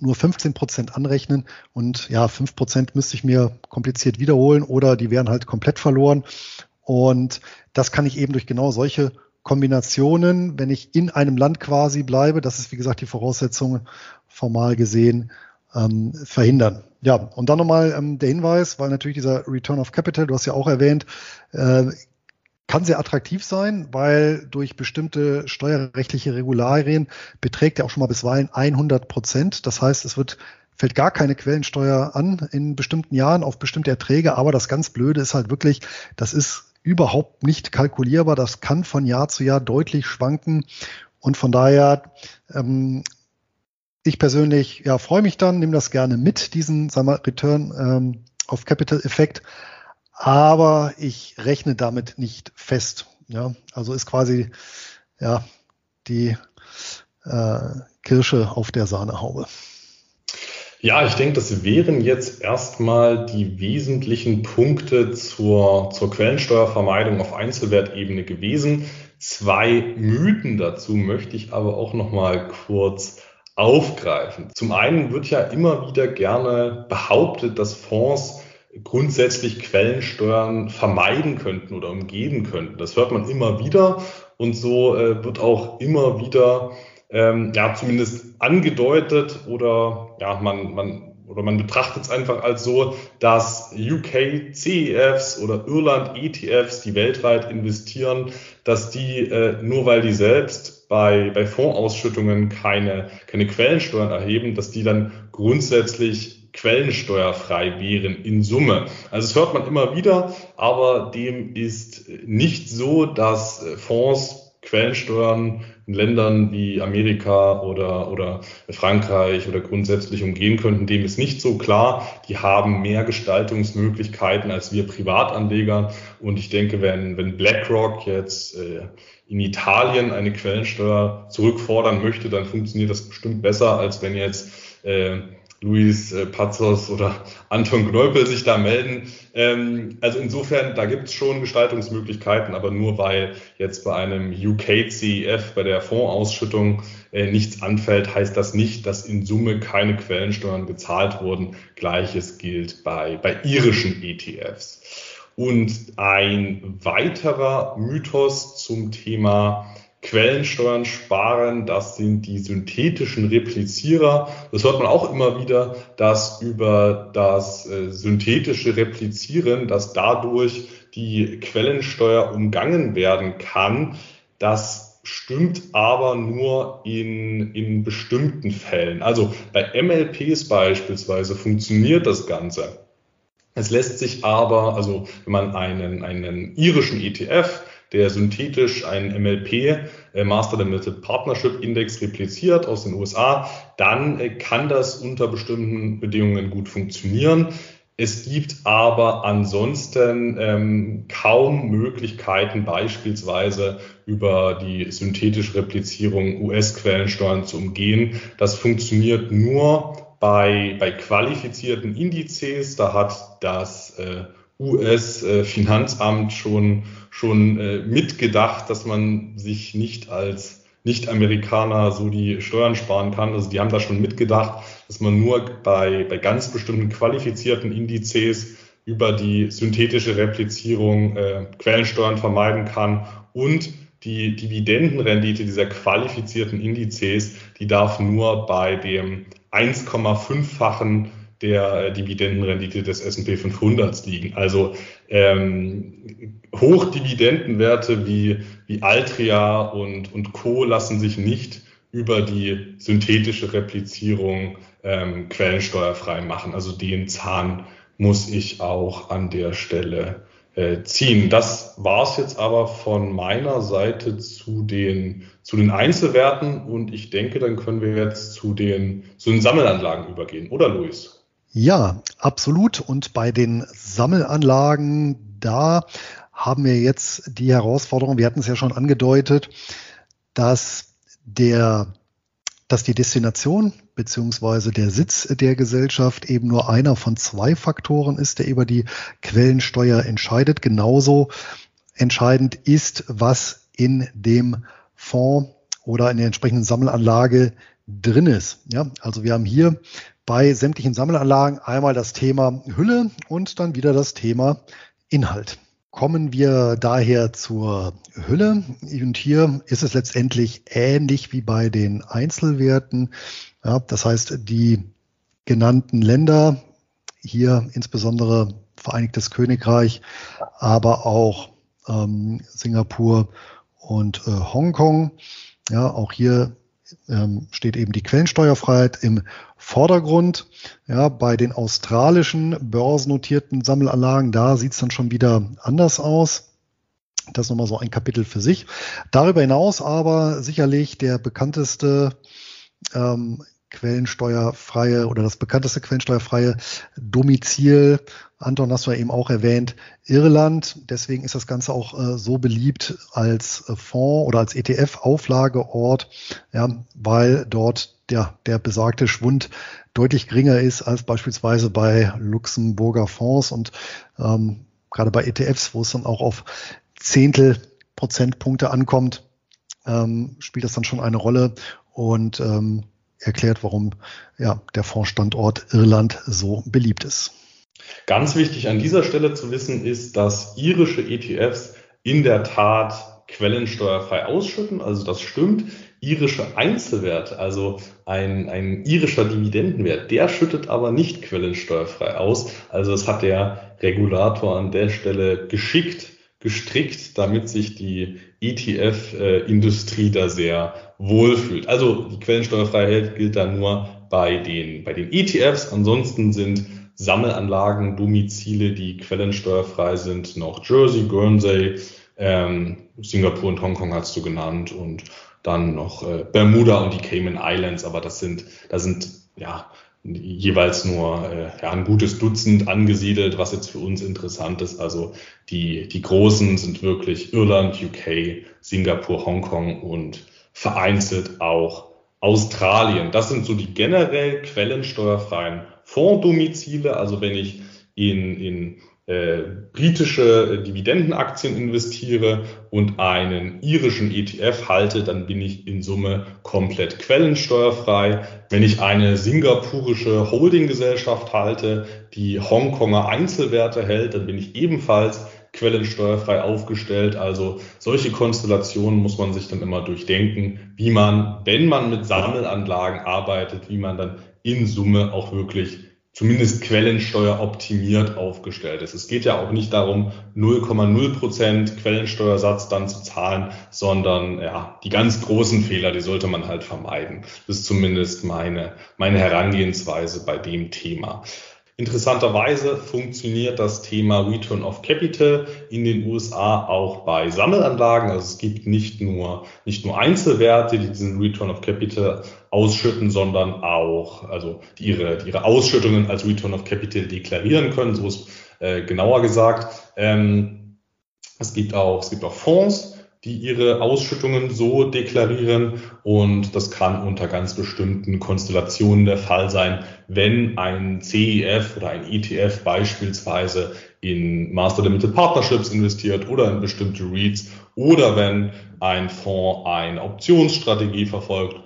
Speaker 3: nur 15 Prozent anrechnen und ja, 5 Prozent müsste ich mir kompliziert wiederholen oder die wären halt komplett verloren. Und das kann ich eben durch genau solche Kombinationen, wenn ich in einem Land quasi bleibe, das ist wie gesagt die Voraussetzung formal gesehen, ähm, verhindern. Ja, und dann nochmal ähm, der Hinweis, weil natürlich dieser Return of Capital, du hast ja auch erwähnt, äh, kann sehr attraktiv sein, weil durch bestimmte steuerrechtliche Regularien beträgt er auch schon mal bisweilen 100 Prozent. Das heißt, es wird fällt gar keine Quellensteuer an in bestimmten Jahren auf bestimmte Erträge. Aber das ganz Blöde ist halt wirklich, das ist überhaupt nicht kalkulierbar. Das kann von Jahr zu Jahr deutlich schwanken. Und von daher, ähm, ich persönlich ja, freue mich dann, nehme das gerne mit, diesen sagen Return ähm, of Capital Effekt. Aber ich rechne damit nicht fest. Ja, also ist quasi ja die äh, Kirsche auf der Sahnehaube.
Speaker 2: Ja, ich denke, das wären jetzt erstmal die wesentlichen Punkte zur, zur Quellensteuervermeidung auf Einzelwertebene gewesen. Zwei Mythen dazu möchte ich aber auch noch mal kurz aufgreifen. Zum einen wird ja immer wieder gerne behauptet, dass Fonds grundsätzlich Quellensteuern vermeiden könnten oder umgeben könnten. Das hört man immer wieder und so äh, wird auch immer wieder ähm, ja zumindest angedeutet oder ja man man oder man betrachtet es einfach als so, dass UK CEFs oder Irland ETFs, die weltweit investieren, dass die äh, nur weil die selbst bei, bei Fondsausschüttungen keine, keine Quellensteuern erheben, dass die dann grundsätzlich quellensteuerfrei wären in Summe. Also das hört man immer wieder, aber dem ist nicht so, dass Fonds Quellensteuern in Ländern wie Amerika oder, oder Frankreich oder grundsätzlich umgehen könnten, dem ist nicht so klar. Die haben mehr Gestaltungsmöglichkeiten als wir Privatanleger. Und ich denke, wenn, wenn BlackRock jetzt äh, in Italien eine Quellensteuer zurückfordern möchte, dann funktioniert das bestimmt besser, als wenn jetzt äh, Luis äh, Pazos oder Anton Gneupel sich da melden. Ähm, also insofern, da gibt es schon Gestaltungsmöglichkeiten, aber nur weil jetzt bei einem UK-CEF, bei der Fondsausschüttung äh, nichts anfällt, heißt das nicht, dass in Summe keine Quellensteuern gezahlt wurden. Gleiches gilt bei, bei irischen ETFs. Und ein weiterer Mythos zum Thema Quellensteuern sparen, das sind die synthetischen Replizierer. Das hört man auch immer wieder, dass über das äh, synthetische Replizieren, dass dadurch die Quellensteuer umgangen werden kann. Das stimmt aber nur in, in bestimmten Fällen. Also bei MLPs beispielsweise funktioniert das Ganze. Es lässt sich aber, also wenn man einen, einen irischen ETF der synthetisch ein MLP, äh, Master Limited Partnership Index, repliziert aus den USA, dann äh, kann das unter bestimmten Bedingungen gut funktionieren. Es gibt aber ansonsten ähm, kaum Möglichkeiten, beispielsweise über die synthetische Replizierung US-Quellensteuern zu umgehen. Das funktioniert nur bei, bei qualifizierten Indizes. Da hat das äh, US-Finanzamt schon, schon äh, mitgedacht, dass man sich nicht als Nicht-Amerikaner so die Steuern sparen kann. Also die haben da schon mitgedacht, dass man nur bei, bei ganz bestimmten qualifizierten Indizes über die synthetische Replizierung äh, Quellensteuern vermeiden kann und die Dividendenrendite dieser qualifizierten Indizes, die darf nur bei dem 1,5-fachen der äh, Dividendenrendite des S&P 500 liegen. Also ähm, Hochdividendenwerte wie, wie Altria und, und Co. lassen sich nicht über die synthetische Replizierung ähm, quellensteuerfrei machen. Also den Zahn muss ich auch an der Stelle äh, ziehen. Das war's jetzt aber von meiner Seite zu den, zu den Einzelwerten und ich denke, dann können wir jetzt zu den, zu den Sammelanlagen übergehen, oder Luis?
Speaker 3: Ja, absolut. Und bei den Sammelanlagen, da haben wir jetzt die Herausforderung, wir hatten es ja schon angedeutet, dass der, dass die Destination beziehungsweise der Sitz der Gesellschaft eben nur einer von zwei Faktoren ist, der über die Quellensteuer entscheidet. Genauso entscheidend ist, was in dem Fonds oder in der entsprechenden Sammelanlage drin ist. Ja, also wir haben hier bei sämtlichen Sammelanlagen einmal das Thema Hülle und dann wieder das Thema Inhalt. Kommen wir daher zur Hülle. Und hier ist es letztendlich ähnlich wie bei den Einzelwerten. Ja, das heißt, die genannten Länder, hier insbesondere Vereinigtes Königreich, aber auch ähm, Singapur und äh, Hongkong. Ja, auch hier ähm, steht eben die Quellensteuerfreiheit im Vordergrund. Ja, bei den australischen börsennotierten Sammelanlagen, da sieht es dann schon wieder anders aus. Das ist nochmal so ein Kapitel für sich. Darüber hinaus aber sicherlich der bekannteste ähm, quellensteuerfreie oder das bekannteste quellensteuerfreie Domizil, Anton hast du ja eben auch erwähnt, Irland. Deswegen ist das Ganze auch äh, so beliebt als äh, Fonds oder als ETF-Auflageort, ja, weil dort ja, der besagte Schwund deutlich geringer ist als beispielsweise bei Luxemburger Fonds und ähm, gerade bei ETFs, wo es dann auch auf Zehntel Prozentpunkte ankommt, ähm, spielt das dann schon eine Rolle. Und ähm, erklärt, warum ja, der Fondsstandort Irland so beliebt ist.
Speaker 2: Ganz wichtig an dieser Stelle zu wissen ist, dass irische ETFs in der Tat quellensteuerfrei ausschütten. Also das stimmt. Irische Einzelwerte, also ein, ein irischer Dividendenwert, der schüttet aber nicht quellensteuerfrei aus. Also das hat der Regulator an der Stelle geschickt gestrickt, damit sich die ETF-Industrie da sehr wohlfühlt. Also die Quellensteuerfreiheit gilt da nur bei den, bei den ETFs. Ansonsten sind Sammelanlagen, Domizile, die quellensteuerfrei sind, noch Jersey, Guernsey, Ähm, Singapur und Hongkong hast du genannt und dann noch äh, Bermuda und die Cayman Islands, aber das sind, da sind ja jeweils nur äh, ja, ein gutes Dutzend angesiedelt, was jetzt für uns interessant ist. Also die, die großen sind wirklich Irland, UK, Singapur, Hongkong und vereinzelt auch Australien. Das sind so die generell quellensteuerfreien Fonddomizile. Also wenn ich in, in äh, britische Dividendenaktien investiere und einen irischen ETF halte, dann bin ich in Summe komplett quellensteuerfrei. Wenn ich eine singapurische Holdinggesellschaft halte, die Hongkonger Einzelwerte hält, dann bin ich ebenfalls quellensteuerfrei aufgestellt. Also solche Konstellationen muss man sich dann immer durchdenken, wie man, wenn man mit Sammelanlagen arbeitet, wie man dann in Summe auch wirklich zumindest Quellensteuer optimiert aufgestellt ist. Es geht ja auch nicht darum, 0,0 Prozent Quellensteuersatz dann zu zahlen, sondern ja, die ganz großen Fehler, die sollte man halt vermeiden. Das ist zumindest meine, meine Herangehensweise bei dem Thema. Interessanterweise funktioniert das Thema Return of Capital in den USA auch bei Sammelanlagen. Also es gibt nicht nur, nicht nur Einzelwerte, die diesen Return of Capital ausschütten, sondern auch, also die ihre, die ihre Ausschüttungen als Return of Capital deklarieren können. So ist äh, genauer gesagt. Ähm, es gibt auch, es gibt auch Fonds, die ihre Ausschüttungen so deklarieren. Und das kann unter ganz bestimmten Konstellationen der Fall sein, wenn ein CEF oder ein ETF beispielsweise in Master Limited Partnerships investiert oder in bestimmte REITs oder wenn ein Fonds eine Optionsstrategie verfolgt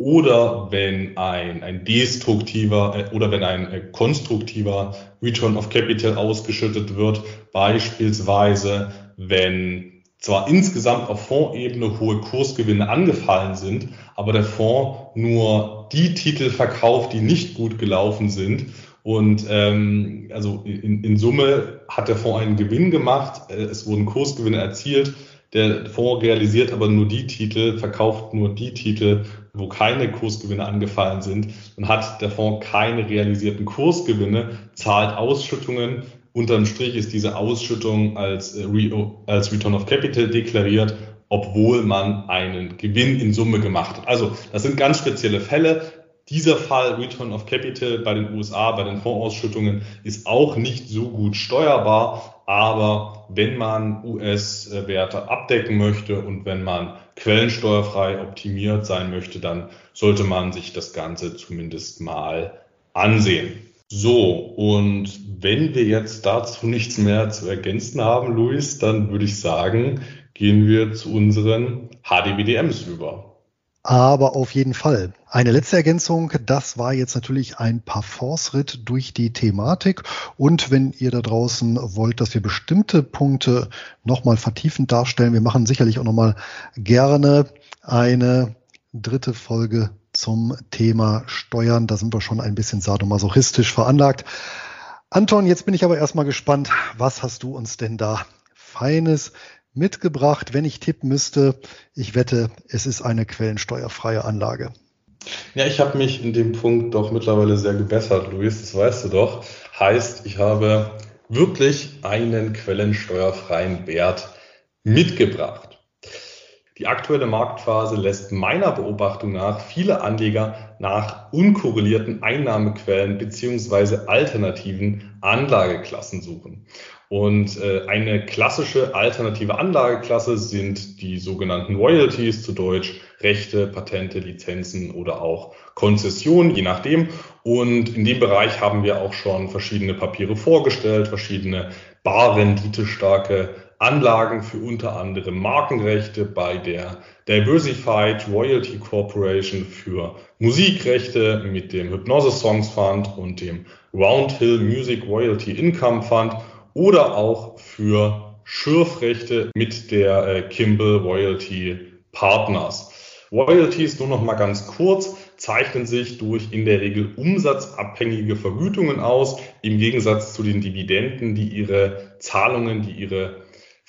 Speaker 2: oder wenn ein, ein destruktiver äh, oder wenn ein äh, konstruktiver Return of Capital ausgeschüttet wird, beispielsweise wenn zwar insgesamt auf Fondsebene hohe Kursgewinne angefallen sind, aber der Fonds nur die Titel verkauft, die nicht gut gelaufen sind. Und ähm, also in, in Summe hat der Fonds einen Gewinn gemacht, äh, es wurden Kursgewinne erzielt, der Fonds realisiert aber nur die Titel, verkauft nur die Titel, wo keine Kursgewinne angefallen sind. Dann hat der Fonds keine realisierten Kursgewinne, zahlt Ausschüttungen, Unterm Strich ist diese Ausschüttung als, äh, als Return of Capital deklariert, obwohl man einen Gewinn in Summe gemacht hat. Also das sind ganz spezielle Fälle. Dieser Fall Return of Capital bei den USA, bei den Fondsausschüttungen ist auch nicht so gut steuerbar. Aber wenn man US-Werte abdecken möchte und wenn man quellensteuerfrei optimiert sein möchte, dann sollte man sich das Ganze zumindest mal ansehen. So, und wenn wir jetzt dazu nichts mehr zu ergänzen haben, Luis, dann würde ich sagen, gehen wir zu unseren HDBDMs über.
Speaker 3: Aber auf jeden Fall. Eine letzte Ergänzung, das war jetzt natürlich ein Parforce-Ritt durch die Thematik. Und wenn ihr da draußen wollt, dass wir bestimmte Punkte nochmal vertiefend darstellen, wir machen sicherlich auch nochmal gerne eine dritte Folge zum Thema Steuern. Da sind wir schon ein bisschen sadomasochistisch veranlagt. Anton, jetzt bin ich aber erstmal gespannt. Was hast du uns denn da Feines mitgebracht? Wenn ich tippen müsste, ich wette, es ist eine quellensteuerfreie Anlage.
Speaker 2: Ja, ich habe mich in dem Punkt doch mittlerweile sehr gebessert, Luis, das weißt du doch. Heißt, ich habe wirklich einen quellensteuerfreien Wert mitgebracht. Die aktuelle Marktphase lässt meiner Beobachtung nach viele Anleger nach unkorrelierten Einnahmequellen beziehungsweise alternativen Anlageklassen suchen. Und äh, eine klassische alternative Anlageklasse sind die sogenannten Royalties, zu Deutsch Rechte, Patente, Lizenzen oder auch Konzessionen, je nachdem. Und in dem Bereich haben wir auch schon verschiedene Papiere vorgestellt, verschiedene barrenditestarke Anlagen für unter anderem Markenrechte bei der Diversified Royalty Corporation für Musikrechte mit dem Hypnosis Songs Fund und dem Roundhill Music Royalty Income Fund oder auch für Schürfrechte mit der äh, Kimball Royalty Partners. Royalties nur noch mal ganz kurz zeichnen sich durch in der Regel umsatzabhängige Vergütungen aus, im Gegensatz zu den Dividenden, die ihre Zahlungen, die ihre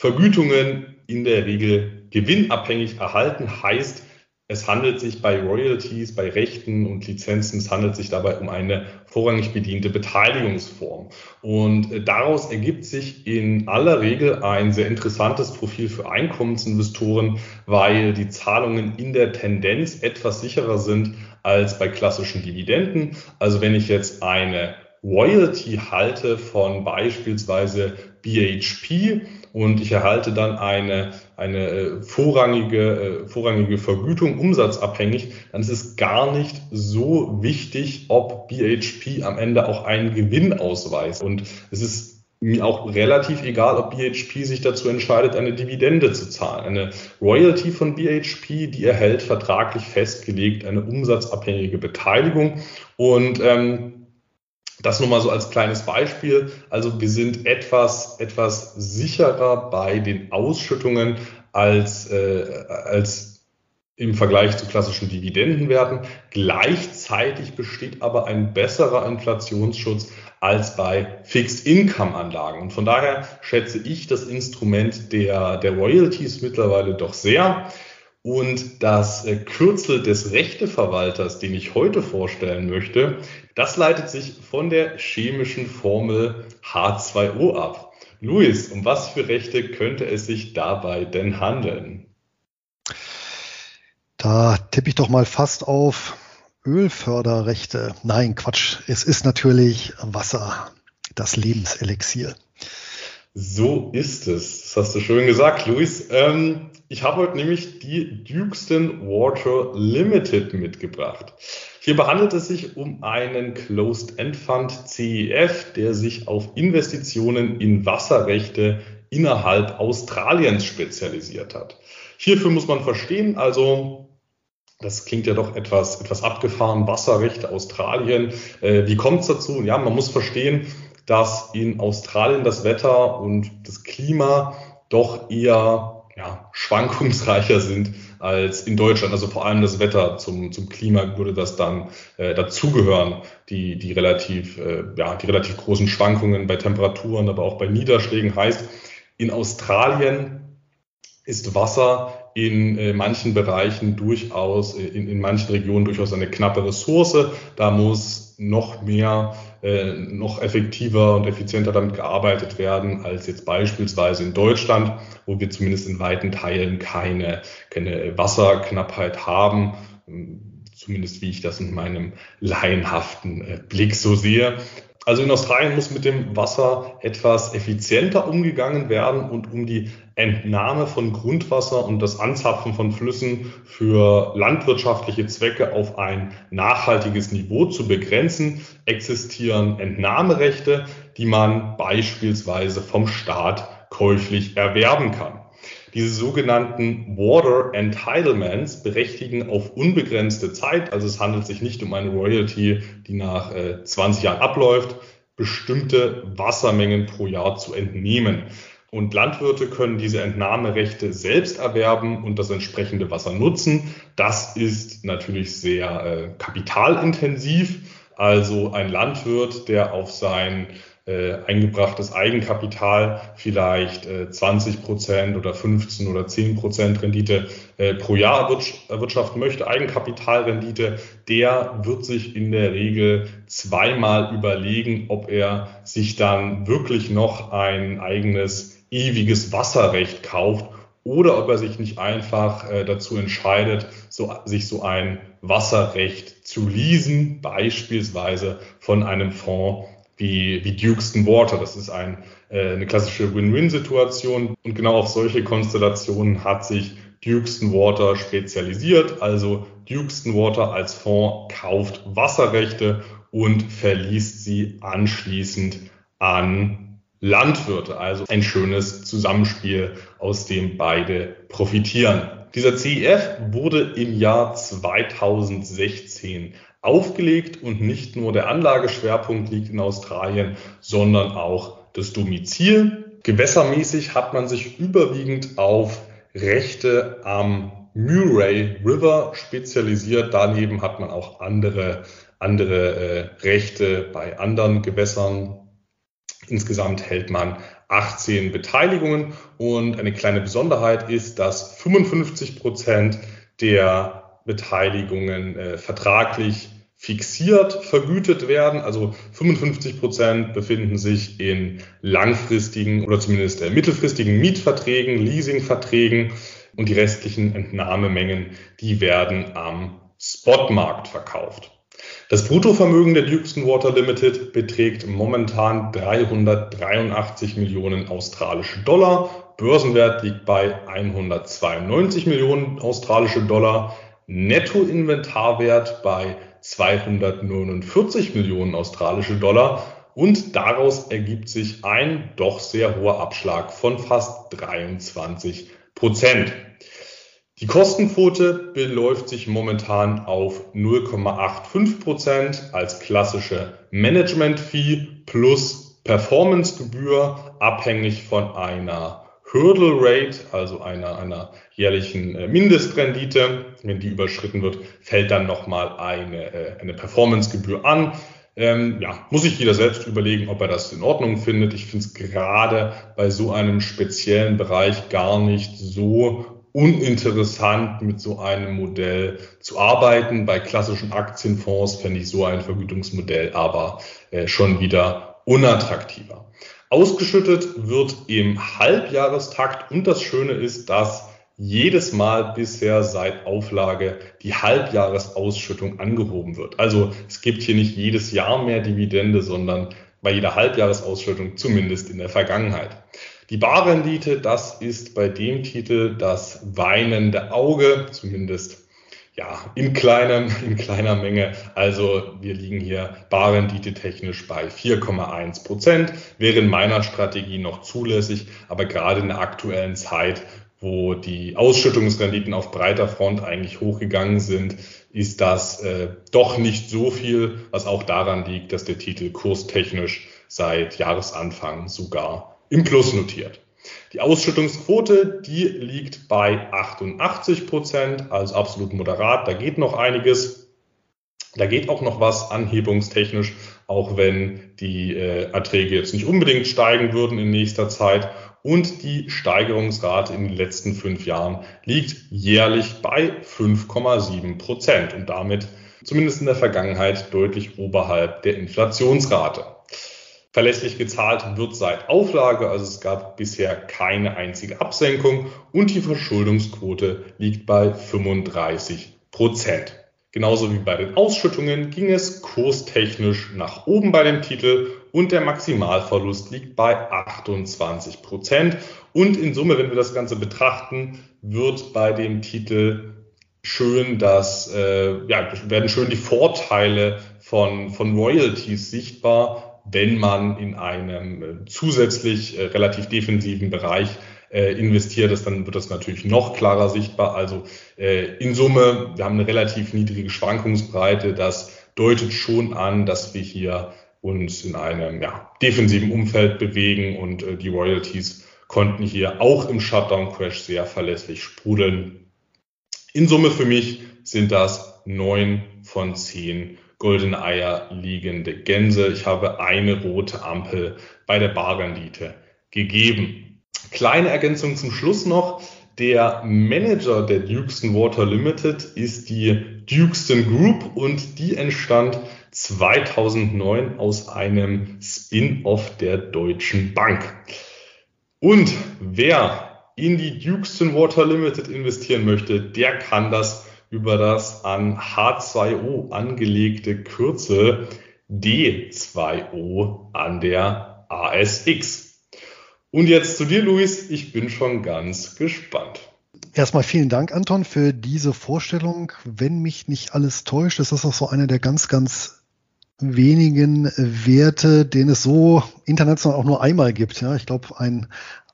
Speaker 2: Vergütungen in der Regel gewinnabhängig erhalten heißt, Es handelt sich bei Royalties, bei Rechten und Lizenzen, es handelt sich dabei um eine vorrangig bediente Beteiligungsform. Und äh, daraus ergibt sich in aller Regel ein sehr interessantes Profil für Einkommensinvestoren, weil die Zahlungen in der Tendenz etwas sicherer sind als bei klassischen Dividenden. Also wenn ich jetzt eine Royalty halte von beispielsweise BHP und ich erhalte dann eine, eine äh, vorrangige, äh, vorrangige Vergütung umsatzabhängig, dann ist es gar nicht so wichtig, ob BHP am Ende auch einen Gewinn ausweist. Und es ist mir auch relativ egal, ob BHP sich dazu entscheidet, eine Dividende zu zahlen. Eine Royalty von BHP, die erhält vertraglich festgelegt eine umsatzabhängige Beteiligung. Und ähm, das nur mal so als kleines Beispiel. Also wir sind etwas, etwas sicherer bei den Ausschüttungen als, äh, als im Vergleich zu klassischen Dividendenwerten. Gleichzeitig besteht aber ein besserer Inflationsschutz als bei Fixed-Income-Anlagen. Und von daher schätze ich das Instrument der, der Royalties mittlerweile doch sehr. Und das äh, Kürzel des Rechteverwalters, den ich heute vorstellen möchte, das leitet sich von der chemischen Formel H2O ab. Luis, um was für Rechte könnte es sich dabei denn handeln?
Speaker 3: Da tippe ich doch mal fast auf Ölförderrechte. Nein, Quatsch. Es ist natürlich Wasser, das Lebenselixier.
Speaker 2: So ist es. Das hast du schön gesagt, Luis. Ähm, ich habe heute nämlich die Dukeston Water Limited mitgebracht. Hierbei handelt es sich um einen Closed-End Fund CEF, der sich auf Investitionen in Wasserrechte innerhalb Australiens spezialisiert hat. Hierfür muss man verstehen, also das klingt ja doch etwas, etwas abgefahren, Wasserrechte Australien. Äh, wie kommt es dazu? Ja, man muss verstehen, dass in Australien das Wetter und das Klima doch eher ja, schwankungsreicher sind als in Deutschland. Also vor allem das Wetter zum, zum Klima würde das dann äh, dazugehören, die, die, relativ, äh, ja, die relativ großen Schwankungen bei Temperaturen, aber auch bei Niederschlägen heißt, in Australien ist Wasser in äh, manchen Bereichen durchaus, äh, in, in manchen Regionen durchaus eine knappe Ressource. Da muss noch mehr äh, noch effektiver und effizienter damit gearbeitet werden als jetzt beispielsweise in Deutschland, wo wir zumindest in weiten Teilen keine, keine Wasserknappheit haben zumindest wie ich das in meinem laienhaften äh, Blick so sehe. Also in Australien muss mit dem Wasser etwas effizienter umgegangen werden und um die Entnahme von Grundwasser und das Anzapfen von Flüssen für landwirtschaftliche Zwecke auf ein nachhaltiges Niveau zu begrenzen, existieren Entnahmerechte, die man beispielsweise vom Staat käuflich erwerben kann. Diese sogenannten Water Entitlements berechtigen auf unbegrenzte Zeit, also es handelt sich nicht um eine Royalty, die nach äh, 20 Jahren abläuft, bestimmte Wassermengen pro Jahr zu entnehmen. Und Landwirte können diese Entnahmerechte selbst erwerben und das entsprechende Wasser nutzen. Das ist natürlich sehr äh, kapitalintensiv. Also ein Landwirt, der auf sein äh, eingebrachtes Eigenkapital vielleicht äh, 20 Prozent oder 15 oder 10 Prozent Rendite äh, pro Jahr erwirtschaften möchte, Eigenkapitalrendite, der wird sich in der Regel zweimal überlegen, ob er sich dann wirklich noch ein eigenes ewiges Wasserrecht kauft oder ob er sich nicht einfach äh, dazu entscheidet, so, sich so ein Wasserrecht zu leasen, beispielsweise von einem Fonds wie, wie Dukeston Water. Das ist ein, äh, eine klassische Win-Win-Situation und genau auf solche Konstellationen hat sich Dukeston Water spezialisiert. Also Dukeston Water als Fonds kauft Wasserrechte und verliest sie anschließend an Landwirte. Also ein schönes Zusammenspiel, aus dem beide profitieren. Dieser CEF wurde im Jahr 2016 aufgelegt und nicht nur der Anlageschwerpunkt liegt in Australien, sondern auch das Domizil. Gewässermäßig hat man sich überwiegend auf Rechte am Murray River spezialisiert. Daneben hat man auch andere, andere äh, Rechte bei anderen Gewässern, Insgesamt hält man 18 Beteiligungen und eine kleine Besonderheit ist, dass 55 Prozent der Beteiligungen äh, vertraglich fixiert vergütet werden. Also 55 Prozent befinden sich in langfristigen oder zumindest äh, mittelfristigen Mietverträgen, Leasingverträgen und die restlichen Entnahmemengen, die werden am Spotmarkt verkauft. Das Bruttovermögen der Duxton Water Limited beträgt momentan 383 Millionen australische Dollar. Börsenwert liegt bei 192 Millionen australische Dollar. Nettoinventarwert bei 249 Millionen australische Dollar und daraus ergibt sich ein doch sehr hoher Abschlag von fast 23 Prozent. Die Kostenquote beläuft sich momentan auf 0,85 Prozent als klassische Management-Fee plus Performancegebühr abhängig von einer Hurdle Rate, also einer, einer jährlichen äh, Mindestrendite. Wenn die überschritten wird, fällt dann nochmal eine, äh, eine Performancegebühr an. Ähm, ja, muss sich jeder selbst überlegen, ob er das in Ordnung findet. Ich finde es gerade bei so einem speziellen Bereich gar nicht so uninteressant, mit so einem Modell zu arbeiten. Bei klassischen Aktienfonds fände ich so ein Vergütungsmodell aber äh, schon wieder unattraktiver. Ausgeschüttet wird im Halbjahrestakt und das Schöne ist, dass jedes Mal bisher seit Auflage die Halbjahresausschüttung angehoben wird. Also es gibt hier nicht jedes Jahr mehr Dividende, sondern bei jeder Halbjahresausschüttung zumindest in der Vergangenheit. Die Barrendite, das ist bei dem Titel das weinende Auge, zumindest ja, in, kleinem, (laughs) in kleiner Menge. Also wir liegen hier Barrendite technisch bei 4,1 Prozent. Wäre in meiner Strategie noch zulässig, aber gerade in der aktuellen Zeit, wo die Ausschüttungsrenditen auf breiter Front eigentlich hochgegangen sind, ist das äh, doch nicht so viel, was auch daran liegt, dass der Titel kurstechnisch seit Jahresanfang sogar im Plus notiert. Die Ausschüttungsquote, die liegt bei 88 Prozent, also absolut moderat. Da geht noch einiges. Da geht auch noch was anhebungstechnisch, auch wenn die äh, Erträge jetzt nicht unbedingt steigen würden in nächster Zeit. Und die Steigerungsrate in den letzten fünf Jahren liegt jährlich bei 5,7 Prozent und damit zumindest in der Vergangenheit deutlich oberhalb der Inflationsrate. Verlässlich gezahlt wird seit Auflage, also es gab bisher keine einzige Absenkung und die Verschuldungsquote liegt bei 35 Prozent. Genauso wie bei den Ausschüttungen ging es kurstechnisch nach oben bei dem Titel und der Maximalverlust liegt bei 28 Prozent. Und in Summe, wenn wir das Ganze betrachten, wird bei dem Titel schön das, äh, ja, werden schön die Vorteile von, von Royalties sichtbar, wenn man in einem äh, zusätzlich äh, relativ defensiven Bereich äh, investiert ist, dann wird das natürlich noch klarer sichtbar. Also in Summe, wir haben eine relativ niedrige Schwankungsbreite. Das deutet schon an, dass wir hier uns in einem ja, defensiven Umfeld bewegen und die Royalties konnten hier auch im Shutdown-Crash sehr verlässlich sprudeln. In Summe für mich sind das neun von zehn goldene Eier liegende Gänse. Ich habe eine rote Ampel bei der Barrendite gegeben. Kleine Ergänzung zum Schluss noch. Der Manager der Dukeston Water Limited ist die Dukeston Group und die entstand 2009 aus einem Spin-off der Deutschen Bank. Und wer in die Dukeston Water Limited investieren möchte, der kann das über das an H2O angelegte Kürzel D2O an der ASX. Und jetzt zu dir, Luis. Ich bin schon ganz gespannt.
Speaker 3: Erstmal vielen Dank, Anton, für diese Vorstellung. Wenn mich nicht alles täuscht, ist das auch so einer der ganz, ganz wenigen Werte, den es so international auch nur einmal gibt. Ja, ich glaube, ein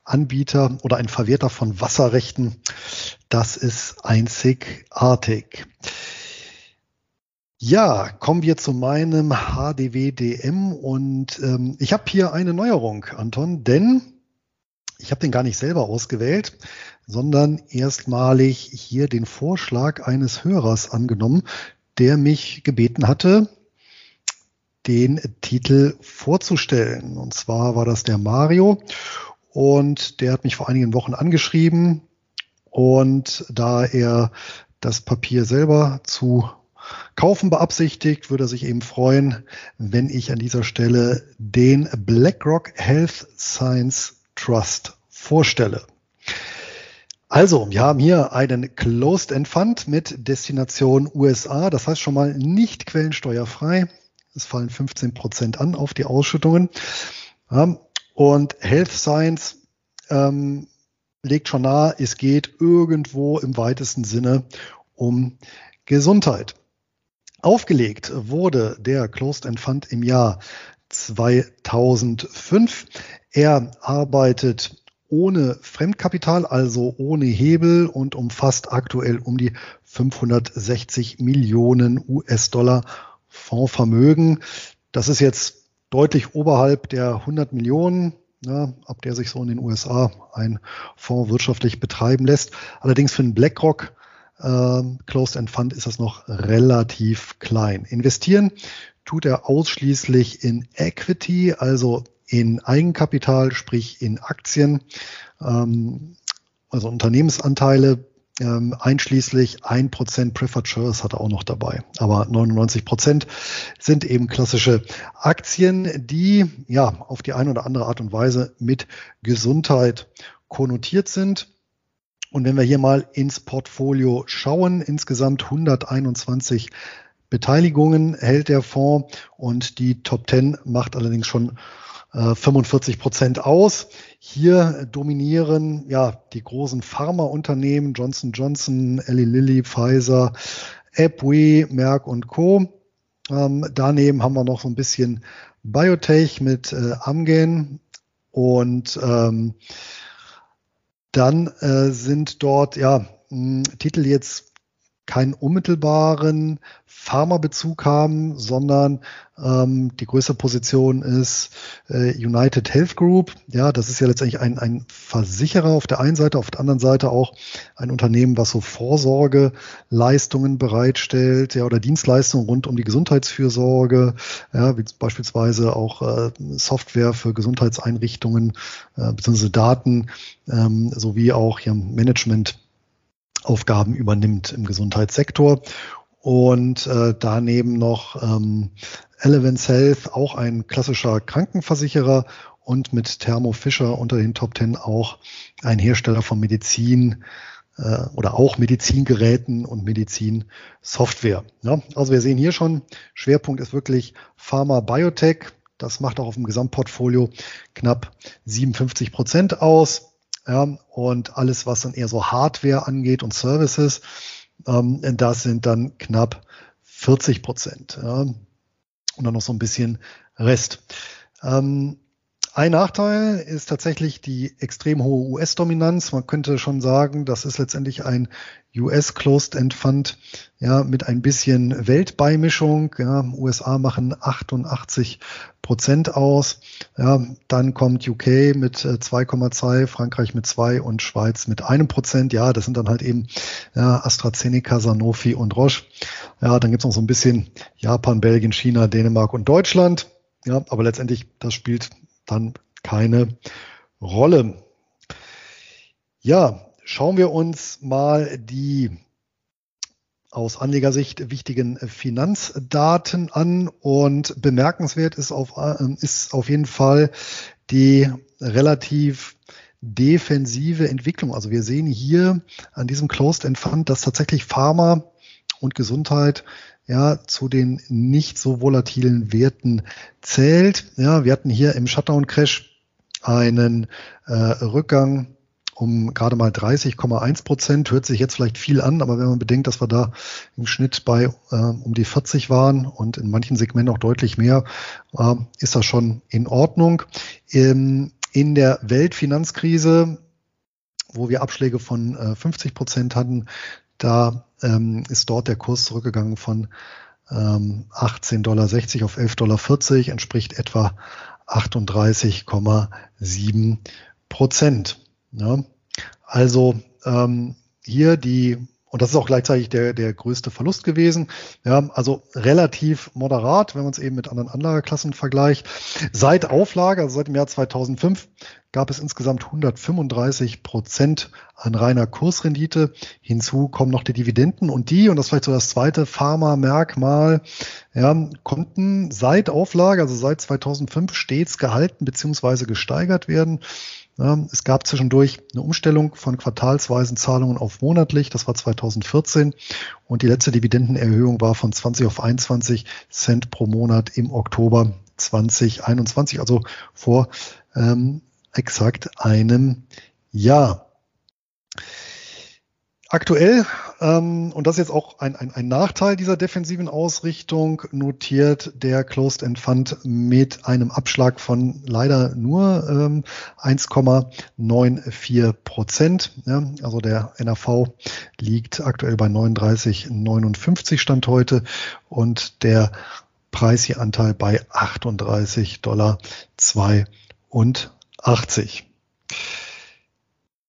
Speaker 3: Anbieter oder ein Verwerter von Wasserrechten. Das ist einzigartig. Ja, kommen wir zu meinem HDWDM und ähm, ich habe hier eine Neuerung, Anton, denn ich habe den gar nicht selber ausgewählt, sondern erstmalig hier den Vorschlag eines Hörers angenommen, der mich gebeten hatte, den Titel vorzustellen. Und zwar war das der Mario und der hat mich vor einigen Wochen angeschrieben. Und da er das Papier selber zu kaufen beabsichtigt, würde er sich eben freuen, wenn ich an dieser Stelle den BlackRock Health Science Trust vorstelle. Also, wir haben hier einen Closed End Fund mit Destination USA. Das heißt schon mal nicht quellensteuerfrei. Es fallen 15 Prozent an auf die Ausschüttungen. Und Health Science ähm, legt schon nahe, es geht irgendwo im weitesten Sinne um Gesundheit. Aufgelegt wurde der Closed End Fund im Jahr 2005. Er arbeitet ohne Fremdkapital, also ohne Hebel und umfasst aktuell um die 560 Millionen US-Dollar Fondsvermögen. Das ist jetzt deutlich oberhalb der 100 Millionen, ja, ab der sich so in den USA ein Fonds wirtschaftlich betreiben lässt. Allerdings für einen BlackRock äh, Closed End Fund ist das noch relativ klein. Investieren tut er ausschließlich in Equity, also in Eigenkapital, sprich in Aktien, ähm, also Unternehmensanteile, ähm, einschließlich ein Prozent Preferred Shares hat er auch noch dabei. Aber 99 Prozent sind eben klassische Aktien, die ja auf die eine oder andere Art und Weise mit Gesundheit konnotiert sind. Und wenn wir hier mal ins Portfolio schauen, insgesamt 121 Beteiligungen hält der Fonds und die Top 10 macht allerdings schon 45 äh, Prozent aus. Hier dominieren ja die großen Pharmaunternehmen Johnson Johnson, Eli Lilly, Pfizer, Appway, Merck und Co. Ähm, daneben haben wir noch so ein bisschen Biotech mit äh, Amgen und ähm, dann äh, sind dort ja Titel jetzt keinen unmittelbaren Pharmabezug haben, sondern ähm, die größte Position ist äh, United Health Group. Ja, das ist ja letztendlich ein, ein Versicherer auf der einen Seite, auf der anderen Seite auch ein Unternehmen, was so Vorsorgeleistungen bereitstellt, ja, oder Dienstleistungen rund um die Gesundheitsfürsorge, ja, wie beispielsweise auch äh, Software für Gesundheitseinrichtungen äh, bzw. Daten ähm, sowie auch ja, Management Aufgaben übernimmt im Gesundheitssektor. Und äh, daneben noch ähm, Elevance Health, auch ein klassischer Krankenversicherer und mit Thermo Fisher unter den Top Ten auch ein Hersteller von Medizin äh, oder auch Medizingeräten und Medizinsoftware. Ja, also wir sehen hier schon, Schwerpunkt ist wirklich Pharma Biotech. Das macht auch auf dem Gesamtportfolio knapp 57 Prozent aus. Ja, und alles, was dann eher so Hardware angeht und Services, ähm, das sind dann knapp 40 Prozent. Ja. Und dann noch so ein bisschen Rest. Ähm, ein Nachteil ist tatsächlich die extrem hohe US-Dominanz. Man könnte schon sagen, das ist letztendlich ein US Closed End Fund, ja, mit ein bisschen Weltbeimischung. Ja, USA machen 88 Prozent aus. Ja, dann kommt UK mit 2,2, äh, Frankreich mit 2 und Schweiz mit einem Prozent. Ja, das sind dann halt eben ja, AstraZeneca, Sanofi und Roche. Ja, dann gibt's noch so ein bisschen Japan, Belgien, China, Dänemark und Deutschland. Ja, aber letztendlich, das spielt dann keine Rolle. Ja, schauen wir uns mal die aus Anlegersicht wichtigen Finanzdaten an und bemerkenswert ist auf, äh, ist auf jeden Fall die relativ defensive Entwicklung. Also wir sehen hier an diesem Closed End Fund, dass tatsächlich Pharma und Gesundheit ja, zu den nicht so volatilen Werten zählt. Ja, wir hatten hier im Shutdown-Crash einen äh, Rückgang um gerade mal 30,1 Prozent. Hört sich jetzt vielleicht viel an, aber wenn man bedenkt, dass wir da im Schnitt bei äh, um die 40 waren und in manchen Segmenten auch deutlich mehr, äh, ist das schon in Ordnung. In, in der Weltfinanzkrise, wo wir Abschläge von äh, 50 Prozent hatten, da ähm, ist dort der Kurs zurückgegangen von ähm, 18,60 Dollar auf 11,40 Dollar, entspricht etwa 38,7 Prozent. Ja. Also ähm, hier die und das ist auch gleichzeitig der, der größte Verlust gewesen. Ja, also relativ moderat, wenn man es eben mit anderen Anlageklassen vergleicht. Seit Auflage, also seit dem Jahr 2005, gab es insgesamt 135 Prozent an reiner Kursrendite. Hinzu kommen noch die Dividenden und die, und das ist vielleicht so das zweite Pharma-Merkmal, ja, konnten seit Auflage, also seit 2005 stets gehalten bzw. gesteigert werden. Es gab zwischendurch eine Umstellung von quartalsweisen Zahlungen auf monatlich. Das war 2014. Und die letzte Dividendenerhöhung war von 20 auf 21 Cent pro Monat im Oktober 2021, also vor ähm, exakt einem Jahr. Aktuell, ähm, und das ist jetzt auch ein, ein, ein Nachteil dieser defensiven Ausrichtung, notiert der Closed End Fund mit einem Abschlag von leider nur ähm, 1,94 Prozent. Ja, also der NAV liegt aktuell bei 39,59 Stand heute und der Preis hier Anteil bei 38,82 Dollar.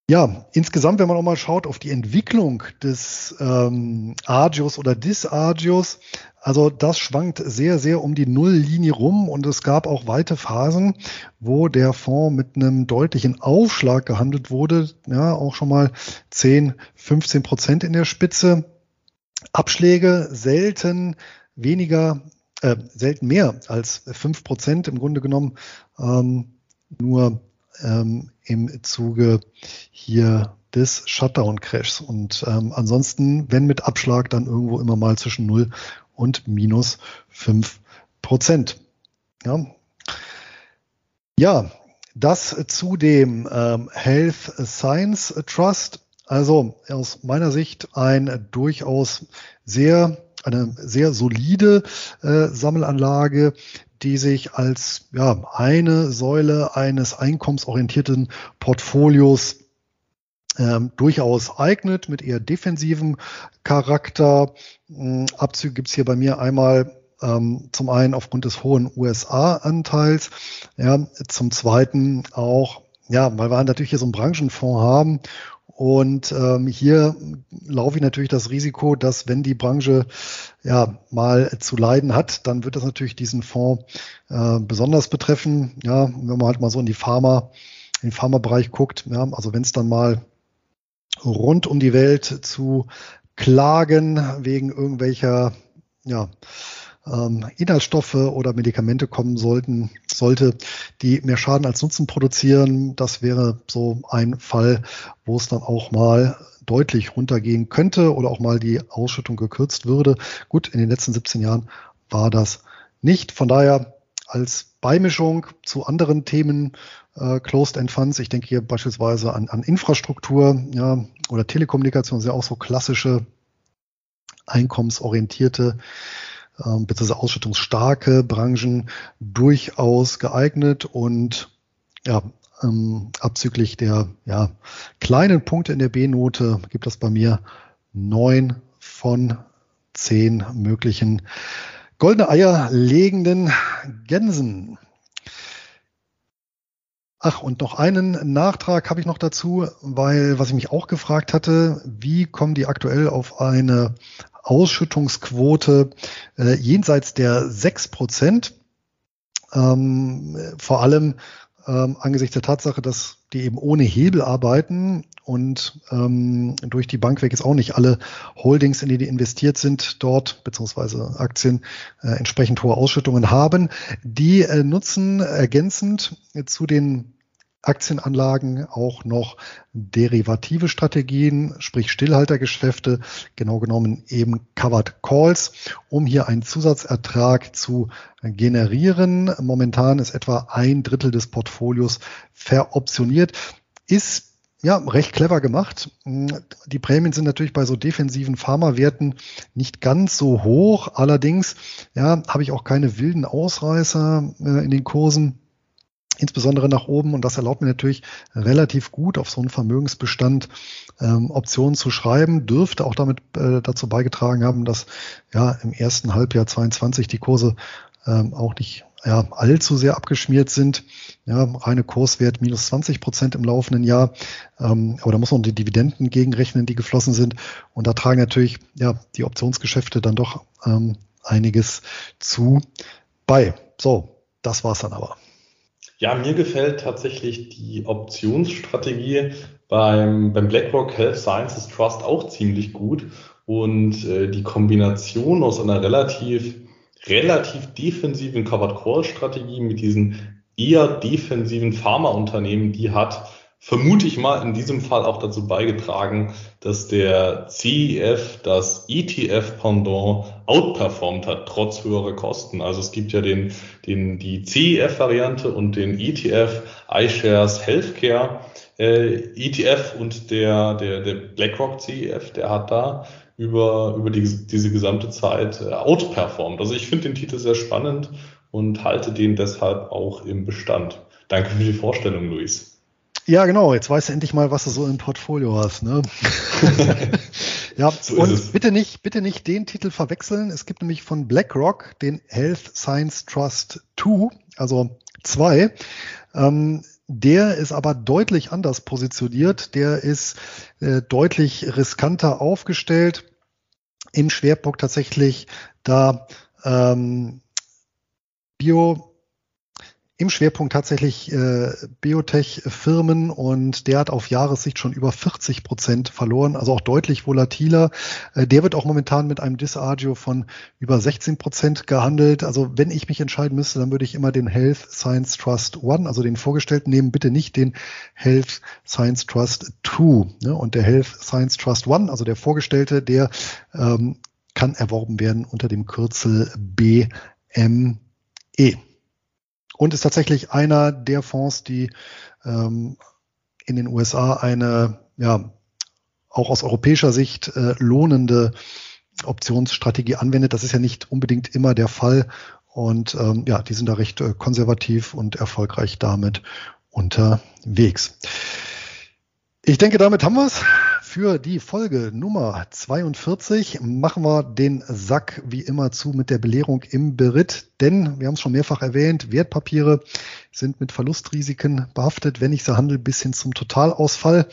Speaker 3: Ja, insgesamt, wenn man auch mal schaut auf die Entwicklung des ähm, Agios oder des Agios, also das schwankt sehr, sehr um die Nulllinie rum und es gab auch weite Phasen, wo der Fonds mit einem deutlichen Aufschlag gehandelt wurde, ja, auch schon mal 10, 15 Prozent in der Spitze. Abschläge selten weniger, äh, selten mehr als fünf Prozent im Grunde genommen. Ähm, nur ähm, im Zuge hier des Shutdown-Crashs. Und ähm, ansonsten, wenn mit Abschlag, dann irgendwo immer mal zwischen 0 und minus 5 Prozent. Ja. ja, das zu dem ähm, Health Science Trust. Also aus meiner Sicht ein durchaus sehr eine sehr solide äh, Sammelanlage, die sich als ja, eine Säule eines einkommensorientierten Portfolios ähm, durchaus eignet mit eher defensivem Charakter. Hm, Abzüge gibt's hier bei mir einmal ähm, zum einen aufgrund des hohen USA-Anteils, ja, zum zweiten auch, ja, weil wir natürlich hier so einen Branchenfonds haben und ähm, hier laufe ich natürlich das Risiko, dass wenn die Branche ja mal zu leiden hat, dann wird das natürlich diesen Fonds äh, besonders betreffen. Ja, wenn man halt mal so in die Pharma, in den Pharmabereich guckt, ja, also wenn es dann mal rund um die Welt zu Klagen wegen irgendwelcher ja, ähm, Inhaltsstoffe oder Medikamente kommen sollten, sollte, die mehr Schaden als Nutzen produzieren. Das wäre so ein Fall, wo es dann auch mal deutlich runtergehen könnte oder auch mal die Ausschüttung gekürzt würde. Gut, in den letzten 17 Jahren war das nicht. Von daher als Beimischung zu anderen Themen äh, Closed End Funds. Ich denke hier beispielsweise an, an Infrastruktur ja, oder Telekommunikation, sind ja auch so klassische einkommensorientierte ähm, beziehungsweise ausschüttungsstarke Branchen durchaus geeignet und ja, ähm, abzüglich der ja, kleinen Punkte in der B-Note gibt es bei mir neun von zehn möglichen goldene Eier legenden Gänsen. Ach, und noch einen Nachtrag habe ich noch dazu, weil was ich mich auch gefragt hatte, wie kommen die aktuell auf eine Ausschüttungsquote äh, jenseits der sechs Prozent. Ähm, vor allem ähm, angesichts der Tatsache, dass die eben ohne Hebel arbeiten und ähm, durch die Bank weg ist auch nicht alle Holdings, in die die investiert sind, dort beziehungsweise Aktien äh, entsprechend hohe Ausschüttungen haben. Die äh, nutzen ergänzend zu den Aktienanlagen auch noch derivative Strategien, sprich Stillhaltergeschäfte, genau genommen eben Covered Calls, um hier einen Zusatzertrag zu generieren. Momentan ist etwa ein Drittel des Portfolios veroptioniert. Ist ja, recht clever gemacht. Die Prämien sind natürlich bei so defensiven Pharmawerten nicht ganz so hoch. Allerdings, ja, habe ich auch keine wilden Ausreißer äh, in den Kursen insbesondere nach oben. Und das erlaubt mir natürlich relativ gut auf so einen Vermögensbestand ähm, Optionen zu schreiben. Dürfte auch damit äh, dazu beigetragen haben, dass ja im ersten Halbjahr 22 die Kurse ähm, auch nicht ja, allzu sehr abgeschmiert sind. Ja, reine Kurswert minus 20 Prozent im laufenden Jahr. Ähm, aber da muss man die Dividenden gegenrechnen, die geflossen sind. Und da tragen natürlich ja, die Optionsgeschäfte dann doch ähm, einiges zu bei. So, das war's dann aber.
Speaker 2: Ja, mir gefällt tatsächlich die Optionsstrategie beim, beim BlackRock Health Sciences Trust auch ziemlich gut. Und äh, die Kombination aus einer relativ, relativ defensiven Covered Call Strategie mit diesen eher defensiven Pharmaunternehmen, die hat vermute ich mal in diesem Fall auch dazu beigetragen, dass der CEF das ETF-Pendant outperformt hat, trotz höherer Kosten. Also es gibt ja den, den, die CEF-Variante und den ETF iShares Healthcare äh, ETF und der, der, der BlackRock CEF, der hat da über, über die, diese gesamte Zeit äh, outperformt. Also ich finde den Titel sehr spannend und halte den deshalb auch im Bestand. Danke für die Vorstellung, Luis.
Speaker 3: Ja, genau. Jetzt weißt du endlich mal, was du so im Portfolio hast. Ne? (laughs) ja, so und bitte nicht, bitte nicht den Titel verwechseln. Es gibt nämlich von BlackRock den Health Science Trust 2, also 2. Ähm, der ist aber deutlich anders positioniert. Der ist äh, deutlich riskanter aufgestellt. Im Schwerpunkt tatsächlich da ähm, Bio im Schwerpunkt tatsächlich äh, Biotech-Firmen und der hat auf Jahressicht schon über 40 Prozent verloren, also auch deutlich volatiler. Äh, der wird auch momentan mit einem Disagio von über 16 Prozent gehandelt. Also wenn ich mich entscheiden müsste, dann würde ich immer den Health Science Trust One, also den vorgestellten nehmen, bitte nicht den Health Science Trust Two. Ne? Und der Health Science Trust One, also der vorgestellte, der ähm, kann erworben werden unter dem Kürzel BME und ist tatsächlich einer der Fonds, die ähm, in den USA eine, ja, auch aus europäischer Sicht äh, lohnende Optionsstrategie anwendet. Das ist ja nicht unbedingt immer der Fall. Und ähm, ja, die sind da recht äh, konservativ und erfolgreich damit unterwegs. Ich denke, damit haben wir es für die Folge Nummer 42 machen wir den Sack wie immer zu mit der Belehrung im Beritt, denn wir haben es schon mehrfach erwähnt, Wertpapiere sind mit Verlustrisiken behaftet, wenn ich sie handle, bis hin zum Totalausfall.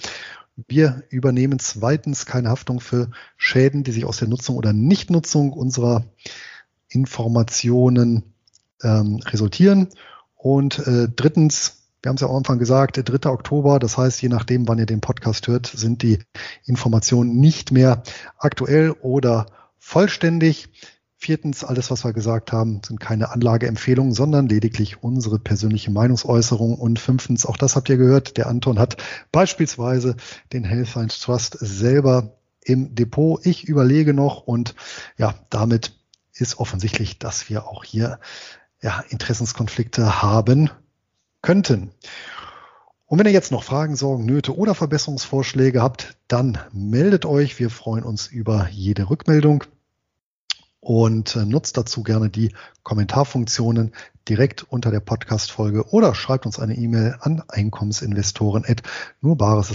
Speaker 3: Wir übernehmen zweitens keine Haftung für Schäden, die sich aus der Nutzung oder Nichtnutzung unserer Informationen ähm, resultieren. Und äh, drittens wir haben es ja am Anfang gesagt, der 3. Oktober, das heißt, je nachdem, wann ihr den Podcast hört, sind die Informationen nicht mehr aktuell oder vollständig. Viertens, alles, was wir gesagt haben, sind keine Anlageempfehlungen, sondern lediglich unsere persönliche Meinungsäußerung. Und fünftens, auch das habt ihr gehört, der Anton hat beispielsweise den Health Science Trust selber im Depot. Ich überlege noch und ja, damit ist offensichtlich, dass wir auch hier ja, Interessenskonflikte haben könnten. Und wenn ihr jetzt noch Fragen, Sorgen, Nöte oder Verbesserungsvorschläge habt, dann meldet euch. Wir freuen uns über jede Rückmeldung und äh, nutzt dazu gerne die Kommentarfunktionen direkt unter der Podcast-Folge oder schreibt uns eine E-Mail an Einkommensinvestoren nur bares.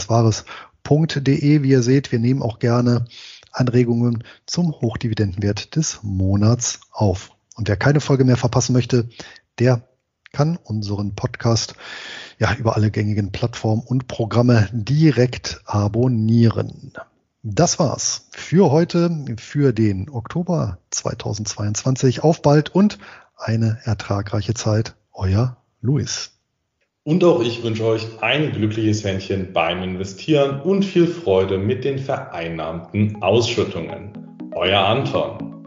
Speaker 3: Wie ihr seht, wir nehmen auch gerne Anregungen zum Hochdividendenwert des Monats auf. Und wer keine Folge mehr verpassen möchte, der kann unseren Podcast ja über alle gängigen Plattformen und Programme direkt abonnieren. Das war's für heute, für den Oktober 2022. Auf bald und eine ertragreiche Zeit. Euer Luis.
Speaker 2: Und auch ich wünsche euch ein glückliches Händchen beim Investieren und viel Freude mit den vereinnahmten Ausschüttungen. Euer Anton.